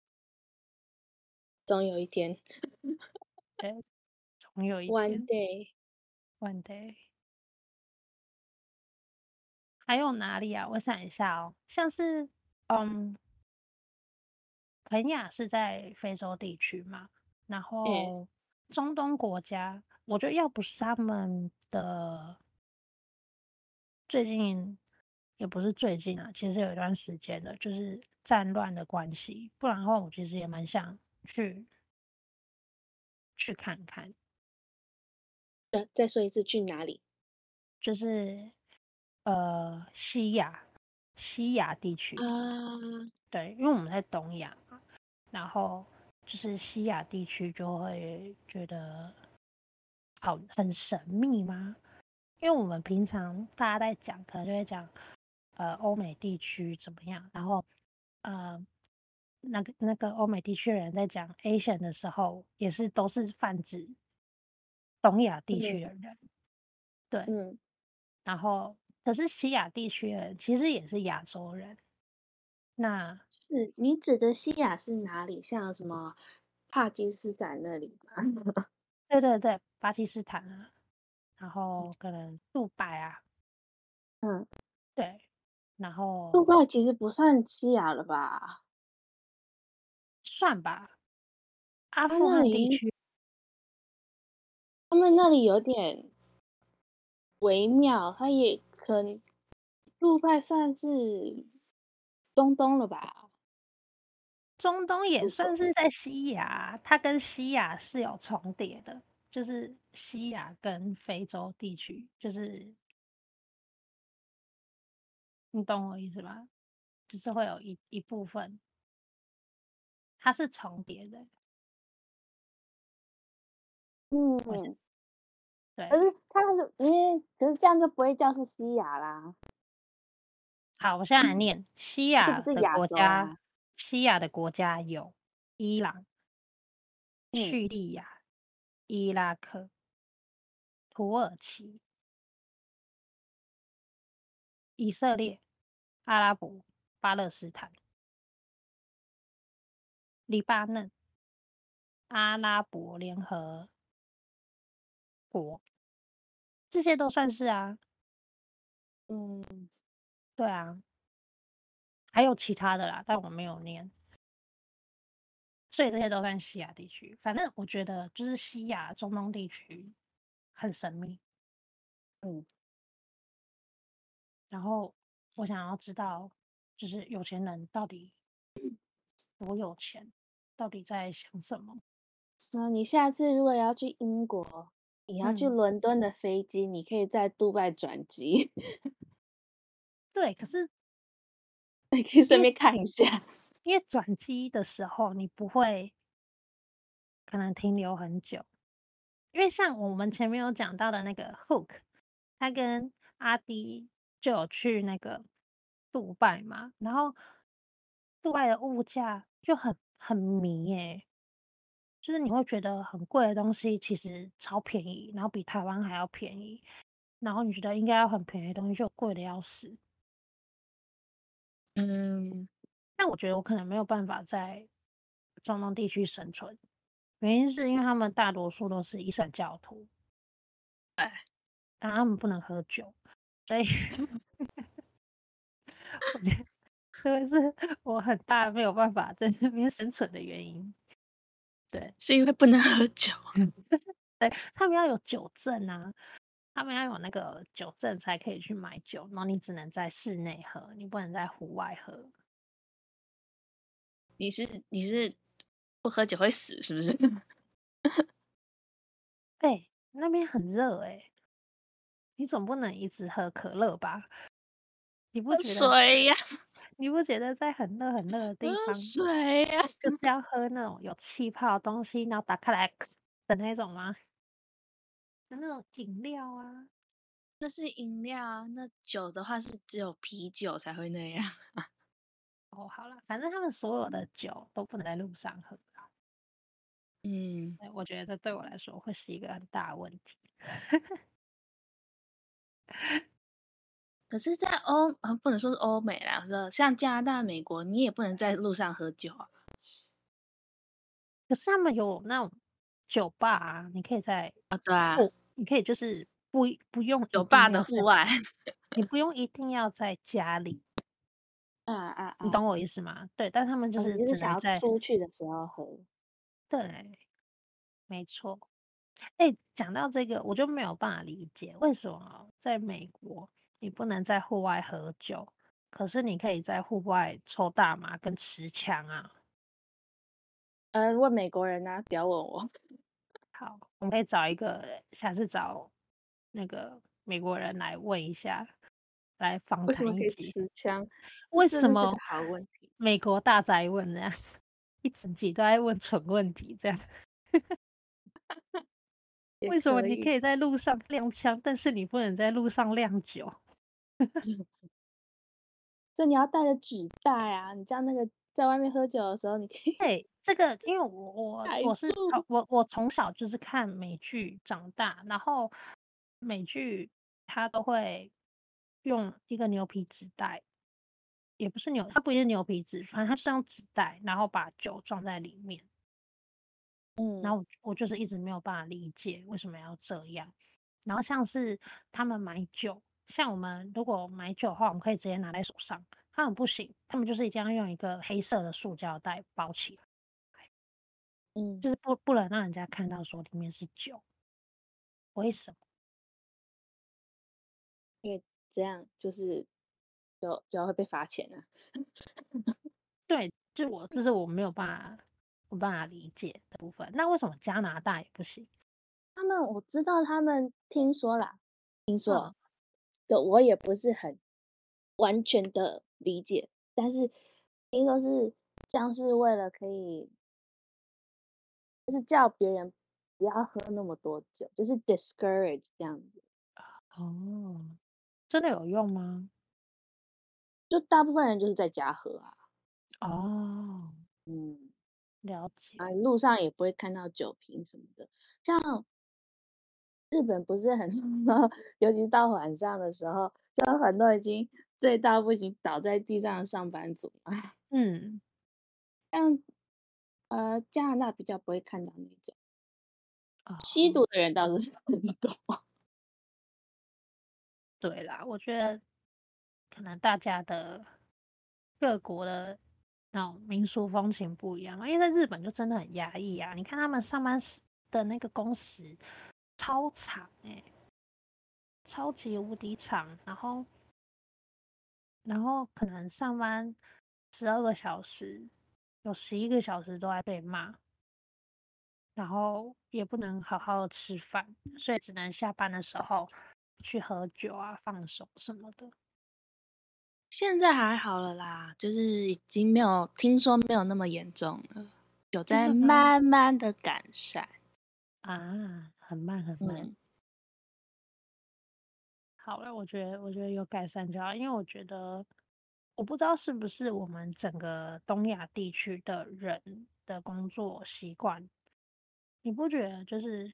[SPEAKER 1] 总有一天，
[SPEAKER 2] 对，总有一天
[SPEAKER 1] ，one day，one
[SPEAKER 2] day，还有哪里啊？我想一下哦，像是，嗯，肯亚是在非洲地区嘛，然后中东国家，我觉得要不是他们的。最近也不是最近啊，其实有一段时间的，就是战乱的关系。不然的话，我其实也蛮想去去看看。
[SPEAKER 1] 呃，再说一次，去哪里？
[SPEAKER 2] 就是呃，西亚，西亚地区
[SPEAKER 1] 啊。
[SPEAKER 2] 对，因为我们在东亚嘛，然后就是西亚地区就会觉得好很神秘吗？因为我们平常大家在讲，可能就会讲，呃，欧美地区怎么样，然后，呃，那个那个欧美地区的人在讲 Asian 的时候，也是都是泛指东亚地区的人，嗯、对，
[SPEAKER 1] 嗯，
[SPEAKER 2] 然后可是西亚地区的人其实也是亚洲人，那
[SPEAKER 1] 是你指的西亚是哪里？像什么帕基斯坦那里吗？
[SPEAKER 2] 对对对，巴基斯坦啊。然后可能杜拜啊，
[SPEAKER 1] 嗯，
[SPEAKER 2] 对，然后
[SPEAKER 1] 杜拜其实不算西亚了吧？
[SPEAKER 2] 算吧，阿富汗地区，
[SPEAKER 1] 他们那里有点微妙，它也可能杜拜算是中东了吧？
[SPEAKER 2] 中东也算是在西亚，它跟西亚是有重叠的。就是西亚跟非洲地区，就是你懂我意思吧？就是会有一一部分，它是重叠的。
[SPEAKER 1] 嗯，对。可是它是因为，可是这样就不会叫是西亚啦。
[SPEAKER 2] 好，我现在来念西亚的国家。西亚的国家有伊朗、叙利亚。伊拉克、土耳其、以色列、阿拉伯、巴勒斯坦、黎巴嫩、阿拉伯联合国，这些都算是啊。嗯，对啊，还有其他的啦，但我没有念。所以这些都算西亚地区，反正我觉得就是西亚、中东地区很神秘，嗯。然后我想要知道，就是有钱人到底多有钱，到底在想什么？
[SPEAKER 1] 那你下次如果要去英国，你要去伦敦的飞机，嗯、你可以在杜拜转机。
[SPEAKER 2] 对，可是
[SPEAKER 1] 你可以顺便看一下。
[SPEAKER 2] 因为转机的时候，你不会可能停留很久，因为像我们前面有讲到的那个 Hook，他跟阿迪就有去那个杜拜嘛，然后杜拜的物价就很很迷耶，就是你会觉得很贵的东西其实超便宜，然后比台湾还要便宜，然后你觉得应该要很便宜的东西就贵的要死，
[SPEAKER 1] 嗯，
[SPEAKER 2] 但我觉得我可能没有办法在中东地区生存，原因是因为他们大多数都是伊斯兰教徒，
[SPEAKER 1] 哎，
[SPEAKER 2] 但他们不能喝酒，所以 我觉得这个是我很大没有办法在那边生存的原因。对，
[SPEAKER 1] 是因为不能喝酒。
[SPEAKER 2] 对，他们要有酒证啊，他们要有那个酒证才可以去买酒，然后你只能在室内喝，你不能在户外喝。
[SPEAKER 1] 你是你是不喝酒会死是不是？
[SPEAKER 2] 哎、欸，那边很热哎、欸，你总不能一直喝可乐吧？你不觉得
[SPEAKER 1] 水呀、啊？
[SPEAKER 2] 你不觉得在很热很热的地方，
[SPEAKER 1] 水呀、啊，
[SPEAKER 2] 就是要 喝那种有气泡的东西，然后打开来的那种吗？的那种饮料啊，
[SPEAKER 1] 那是饮料啊。那酒的话是只有啤酒才会那样。
[SPEAKER 2] 哦，好了，反正他们所有的酒都不能在路上喝。
[SPEAKER 1] 嗯，
[SPEAKER 2] 我觉得这对我来说会是一个很大的问题。
[SPEAKER 1] 可是，在欧啊，不能说是欧美啦，我说像加拿大、美国，你也不能在路上喝酒啊。
[SPEAKER 2] 可是他们有那种酒吧啊，你可以在
[SPEAKER 1] 啊，对啊，
[SPEAKER 2] 你可以就是不不用
[SPEAKER 1] 酒吧的户外，
[SPEAKER 2] 你不用一定要在家里。
[SPEAKER 1] 啊啊啊！
[SPEAKER 2] 你懂我意思吗？对，但他们就是只能在
[SPEAKER 1] 出去的时候喝。
[SPEAKER 2] 对，没错。哎，讲到这个，我就没有办法理解为什么在美国。你不能在户外喝酒，可是你可以在户外抽大麻跟持枪啊。
[SPEAKER 1] 嗯，问美国人呢、啊，不要问我。
[SPEAKER 2] 好，我们可以找一个，下次找那个美国人来问一下，来访谈一集。
[SPEAKER 1] 持枪？
[SPEAKER 2] 为什么？
[SPEAKER 1] 好问题。
[SPEAKER 2] 美国大宅问这样，一整集都在问蠢问题，这样。为什么你可以在路上亮枪，但是你不能在路上亮酒？
[SPEAKER 1] 所以你要带着纸袋啊！你这样那个在外面喝酒的时候，你可以。
[SPEAKER 2] 对，这个因为我 我我是从我我从小就是看美剧长大，然后美剧它都会用一个牛皮纸袋，也不是牛，它不一定是牛皮纸，反正它是用纸袋，然后把酒装在里面。嗯，然后我我就是一直没有办法理解为什么要这样。然后像是他们买酒。像我们如果买酒的话，我们可以直接拿在手上。他们不行，他们就是一定要用一个黑色的塑胶袋包起来，嗯，就是不不能让人家看到说里面是酒。为什么？
[SPEAKER 1] 因为这样就是就就要会被罚钱啊。
[SPEAKER 2] 对，就我这是我没有办法没办法理解的部分。那为什么加拿大也不行？
[SPEAKER 1] 他们我知道，他们听说啦，听说。嗯的我也不是很完全的理解，但是听说是像是为了可以，就是叫别人不要喝那么多酒，就是 discourage 这样子。
[SPEAKER 2] 哦，真的有用吗？
[SPEAKER 1] 就大部分人就是在家喝啊。
[SPEAKER 2] 哦，
[SPEAKER 1] 嗯，
[SPEAKER 2] 了解。
[SPEAKER 1] 啊，路上也不会看到酒瓶什么的，像。日本不是很多，尤其是到晚上的时候，就有很多已经醉到不行倒在地上的上班族嘛。
[SPEAKER 2] 嗯，
[SPEAKER 1] 像呃加拿大比较不会看到那种，吸毒的人倒是 很多。
[SPEAKER 2] 对啦，我觉得可能大家的各国的那种民俗风情不一样，因为在日本就真的很压抑啊。你看他们上班时的那个工时。超长哎、欸，超级无敌长，然后，然后可能上班十二个小时，有十一个小时都在被骂，然后也不能好好的吃饭，所以只能下班的时候去喝酒啊、放手什么的。
[SPEAKER 1] 现在还好了啦，就是已经没有听说没有那么严重了，有在慢慢的改善
[SPEAKER 2] 啊。很慢很慢，嗯、好了，我觉得我觉得有改善就好，因为我觉得我不知道是不是我们整个东亚地区的人的工作习惯，你不觉得就是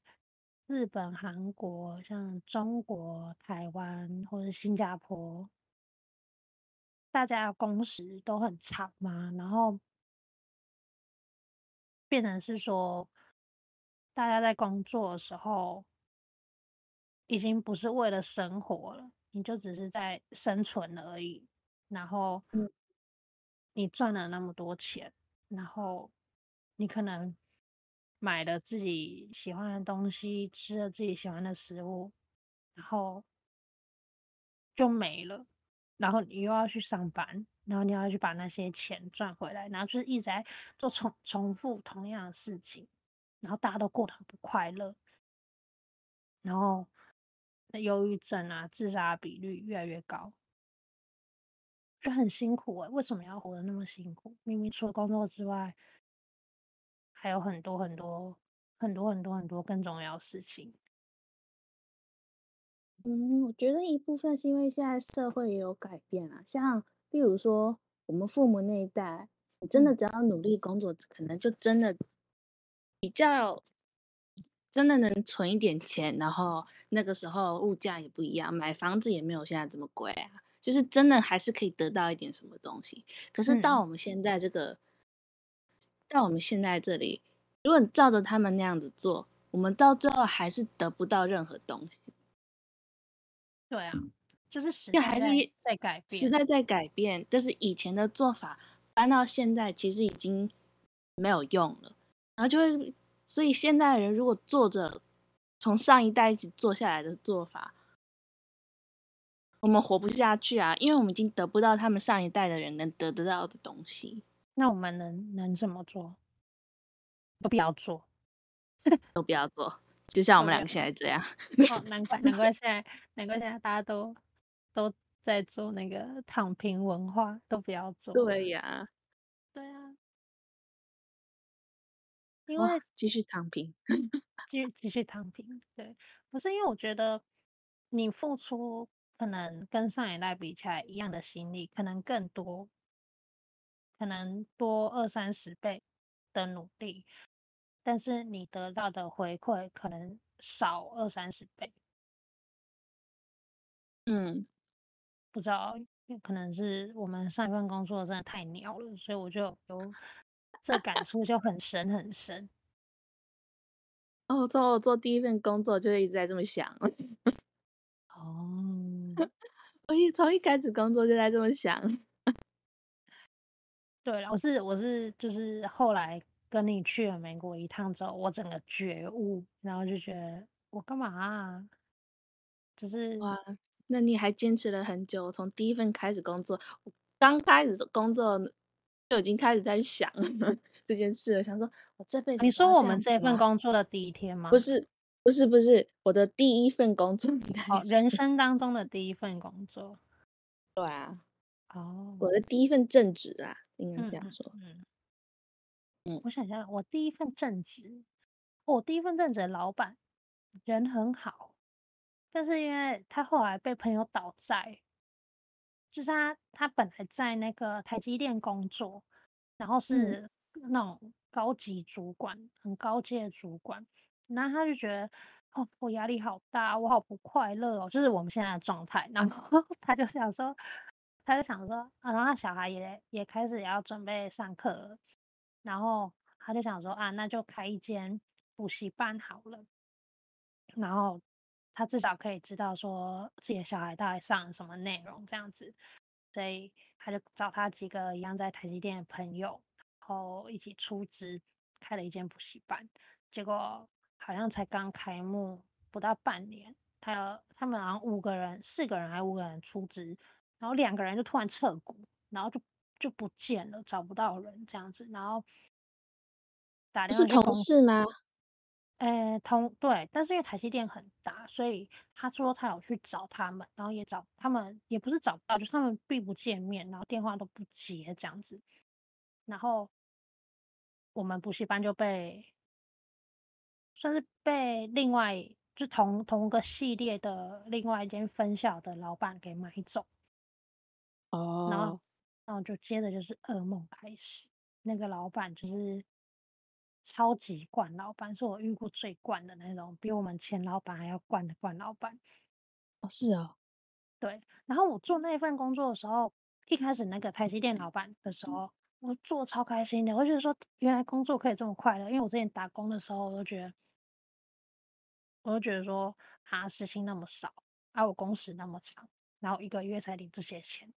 [SPEAKER 2] 日本、韩国、像中国、台湾或者新加坡，大家的工时都很长吗，然后变成是说，大家在工作的时候，已经不是为了生活了，你就只是在生存而已。然后，你赚了那么多钱，然后你可能买了自己喜欢的东西，吃了自己喜欢的食物，然后就没了。然后你又要去上班，然后你要去把那些钱赚回来，然后就是一直在做重重复同样的事情，然后大家都过得很不快乐，然后忧郁症啊、自杀比率越来越高，就很辛苦哎、欸。为什么要活得那么辛苦？明明除了工作之外，还有很多很多很多很多很多更重要的事情。
[SPEAKER 1] 嗯，我觉得一部分是因为现在社会也有改变啊，像例如说我们父母那一代，你真的只要努力工作，可能就真的比较真的能存一点钱，然后那个时候物价也不一样，买房子也没有现在这么贵啊，就是真的还是可以得到一点什么东西。可是到我们现在这个，嗯、到我们现在这里，如果你照着他们那样子做，我们到最后还是得不到任何东西。
[SPEAKER 2] 对啊，就是时代还是在改变，
[SPEAKER 1] 时代在改变，就是以前的做法搬到现在，其实已经没有用了。然后就会，所以现代人如果做着从上一代一起做下来的做法，我们活不下去啊，因为我们已经得不到他们上一代的人能得得到的东西。
[SPEAKER 2] 那我们能能怎么做？都不要做，
[SPEAKER 1] 都不要做。就像我们两个现在这样，
[SPEAKER 2] 哦，难怪难怪现在难怪现在大家都都在做那个躺平文化，都不要做。
[SPEAKER 1] 对呀，
[SPEAKER 2] 对因为
[SPEAKER 1] 继续躺平，
[SPEAKER 2] 继续继续躺平。对，不是因为我觉得你付出可能跟上一代比起来一样的心力，可能更多，可能多二三十倍的努力。但是你得到的回馈可能少二三十倍，
[SPEAKER 1] 嗯，
[SPEAKER 2] 不知道，可能是我们上一份工作真的太鸟了，所以我就有这感触就很深很深。
[SPEAKER 1] 哦，从我做第一份工作就一直在这么想。
[SPEAKER 2] 哦，
[SPEAKER 1] 我一从一开始工作就在这么想。
[SPEAKER 2] 对了，我是我是就是后来。跟你去了美国一趟之后，我整个觉悟，然后就觉得我干嘛啊？就是
[SPEAKER 1] 哇，那你还坚持了很久，从第一份开始工作，我刚开始工作就已经开始在想这件事了，想说我这辈子。
[SPEAKER 2] 你说我们这份工作的第一天吗？
[SPEAKER 1] 不是，不是，不是我的第一份工作，
[SPEAKER 2] 哦，人生当中的第一份工作。
[SPEAKER 1] 对啊，
[SPEAKER 2] 哦，
[SPEAKER 1] 我的第一份正职啊，应该这样说。
[SPEAKER 2] 嗯。我想想，我第一份正职，我第一份正职的老板人很好，但是因为他后来被朋友倒债，就是他他本来在那个台积电工作，然后是那种高级主管，嗯、很高阶的主管，然后他就觉得哦，我压力好大，我好不快乐哦，就是我们现在的状态，然后 他就想说，他就想说啊，然后他小孩也也开始也要准备上课了。然后他就想说啊，那就开一间补习班好了。然后他至少可以知道说自己的小孩到底上了什么内容这样子，所以他就找他几个一样在台积电的朋友，然后一起出资开了一间补习班。结果好像才刚开幕不到半年，他有他们好像五个人、四个人还五个人出资，然后两个人就突然撤股，然后就。就不见了，找不到人这样子，然后打电话。是
[SPEAKER 1] 同事吗？
[SPEAKER 2] 诶，同对，但是因为台积电很大，所以他说他有去找他们，然后也找他们，也不是找不到，就是他们并不见面，然后电话都不接这样子，然后我们补习班就被算是被另外就同同个系列的另外一间分校的老板给买走。
[SPEAKER 1] 哦，
[SPEAKER 2] 然后。然后就接着就是噩梦开始，那个老板就是超级惯老板，是我遇过最惯的那种，比我们前老板还要惯的惯老板。
[SPEAKER 1] 哦，是啊，
[SPEAKER 2] 对。然后我做那份工作的时候，一开始那个台积电老板的时候，我做超开心的，我觉得说原来工作可以这么快乐。因为我之前打工的时候，我都觉得，我都觉得说啊，时薪那么少，啊，我工时那么长，然后一个月才领这些钱。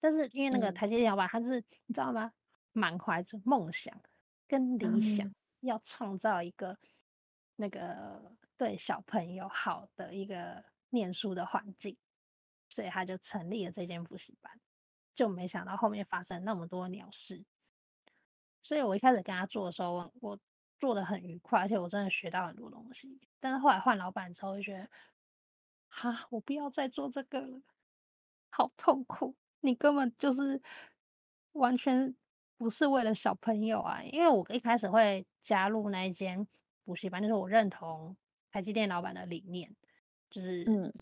[SPEAKER 2] 但是因为那个台积电老板，他是你知道吗？满怀着梦想跟理想，要创造一个那个对小朋友好的一个念书的环境，所以他就成立了这间补习班。就没想到后面发生那么多鸟事，所以我一开始跟他做的时候，我，我做的很愉快，而且我真的学到很多东西。但是后来换老板之后，就觉得，哈，我不要再做这个了，好痛苦！你根本就是完全不是为了小朋友啊！因为我一开始会加入那一间补习班，就是我认同台积电老板的理念，就是嗯，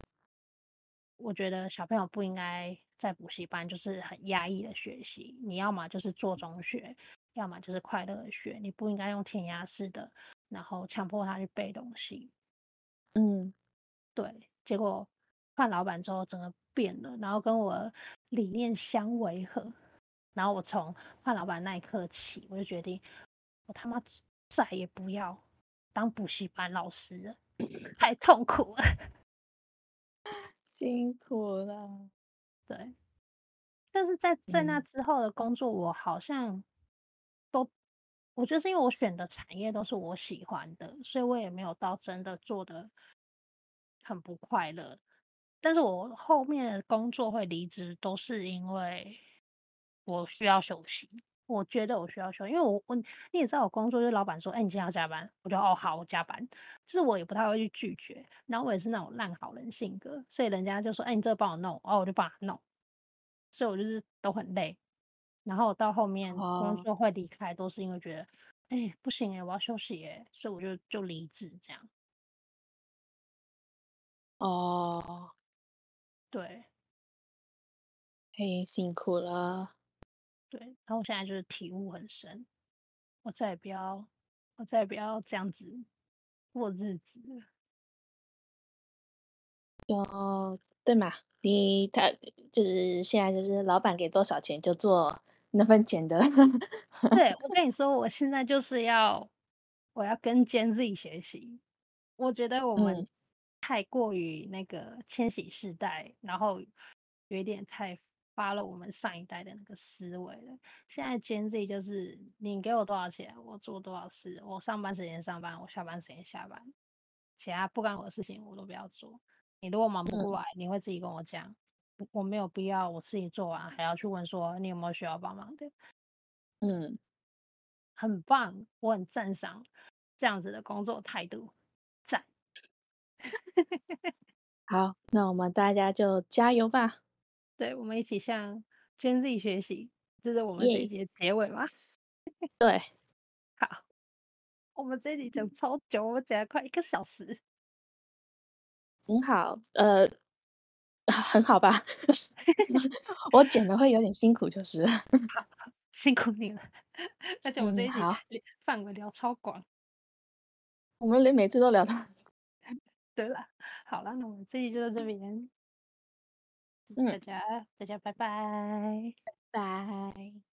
[SPEAKER 2] 我觉得小朋友不应该。在补习班就是很压抑的学习，你要么就是做中学，要么就是快乐的学，你不应该用填鸭式的，然后强迫他去背东西。嗯，对。结果换老板之后，整个变了，然后跟我理念相违和。然后我从换老板那一刻起，我就决定，我他妈再也不要当补习班老师了，太痛苦了，
[SPEAKER 1] 辛苦了。
[SPEAKER 2] 对，但是在在那之后的工作，我好像都，我觉得是因为我选的产业都是我喜欢的，所以我也没有到真的做的很不快乐。但是我后面的工作会离职，都是因为我需要休息。我觉得我需要休息，因为我我你也知道，我工作就是老板说，哎、欸，你今天要加班，我就哦好，我加班。就是我也不太会去拒绝，然后我也是那种烂好人性格，所以人家就说，哎、欸，你这个帮我弄，哦，我就帮他弄。所以我就是都很累，然后到后面工作会离开，都是因为觉得，哎、欸，不行哎、欸，我要休息哎、欸，所以我就就离职这样。
[SPEAKER 1] 哦，
[SPEAKER 2] 对，
[SPEAKER 1] 嘿，辛苦了。
[SPEAKER 2] 对，然后我现在就是体悟很深，我再也不要，我再也不要这样子过日子。
[SPEAKER 1] 哦，对嘛，你他就是现在就是老板给多少钱就做那份钱的。
[SPEAKER 2] 对，我跟你说，我现在就是要我要跟 Gen Z 学习，我觉得我们太过于那个千禧世代，然后有一点太。发了我们上一代的那个思维了。现在 Gen Z 就是你给我多少钱，我做多少事。我上班时间上班，我下班时间下班，其他不干我的事情我都不要做。你如果忙不过来，嗯、你会自己跟我讲，我没有必要我自己做完还要去问说你有没有需要帮忙的。嗯，很棒，我很赞赏这样子的工作态度，赞。
[SPEAKER 1] 好，那我们大家就加油吧。
[SPEAKER 2] 对，我们一起向 Gen Z 学习，这是我们这一节的结尾吗.
[SPEAKER 1] 对，
[SPEAKER 2] 好，我们这一集讲超久，我们讲了快一个小时，
[SPEAKER 1] 很好，呃，很好吧？我剪的会有点辛苦，就是
[SPEAKER 2] 辛苦你了。而且我们这一集范围聊超广，
[SPEAKER 1] 嗯，我们连每次都聊到。
[SPEAKER 2] 对了，好了，那我们这一集就到这边。大家，大家拜拜，
[SPEAKER 1] 拜拜。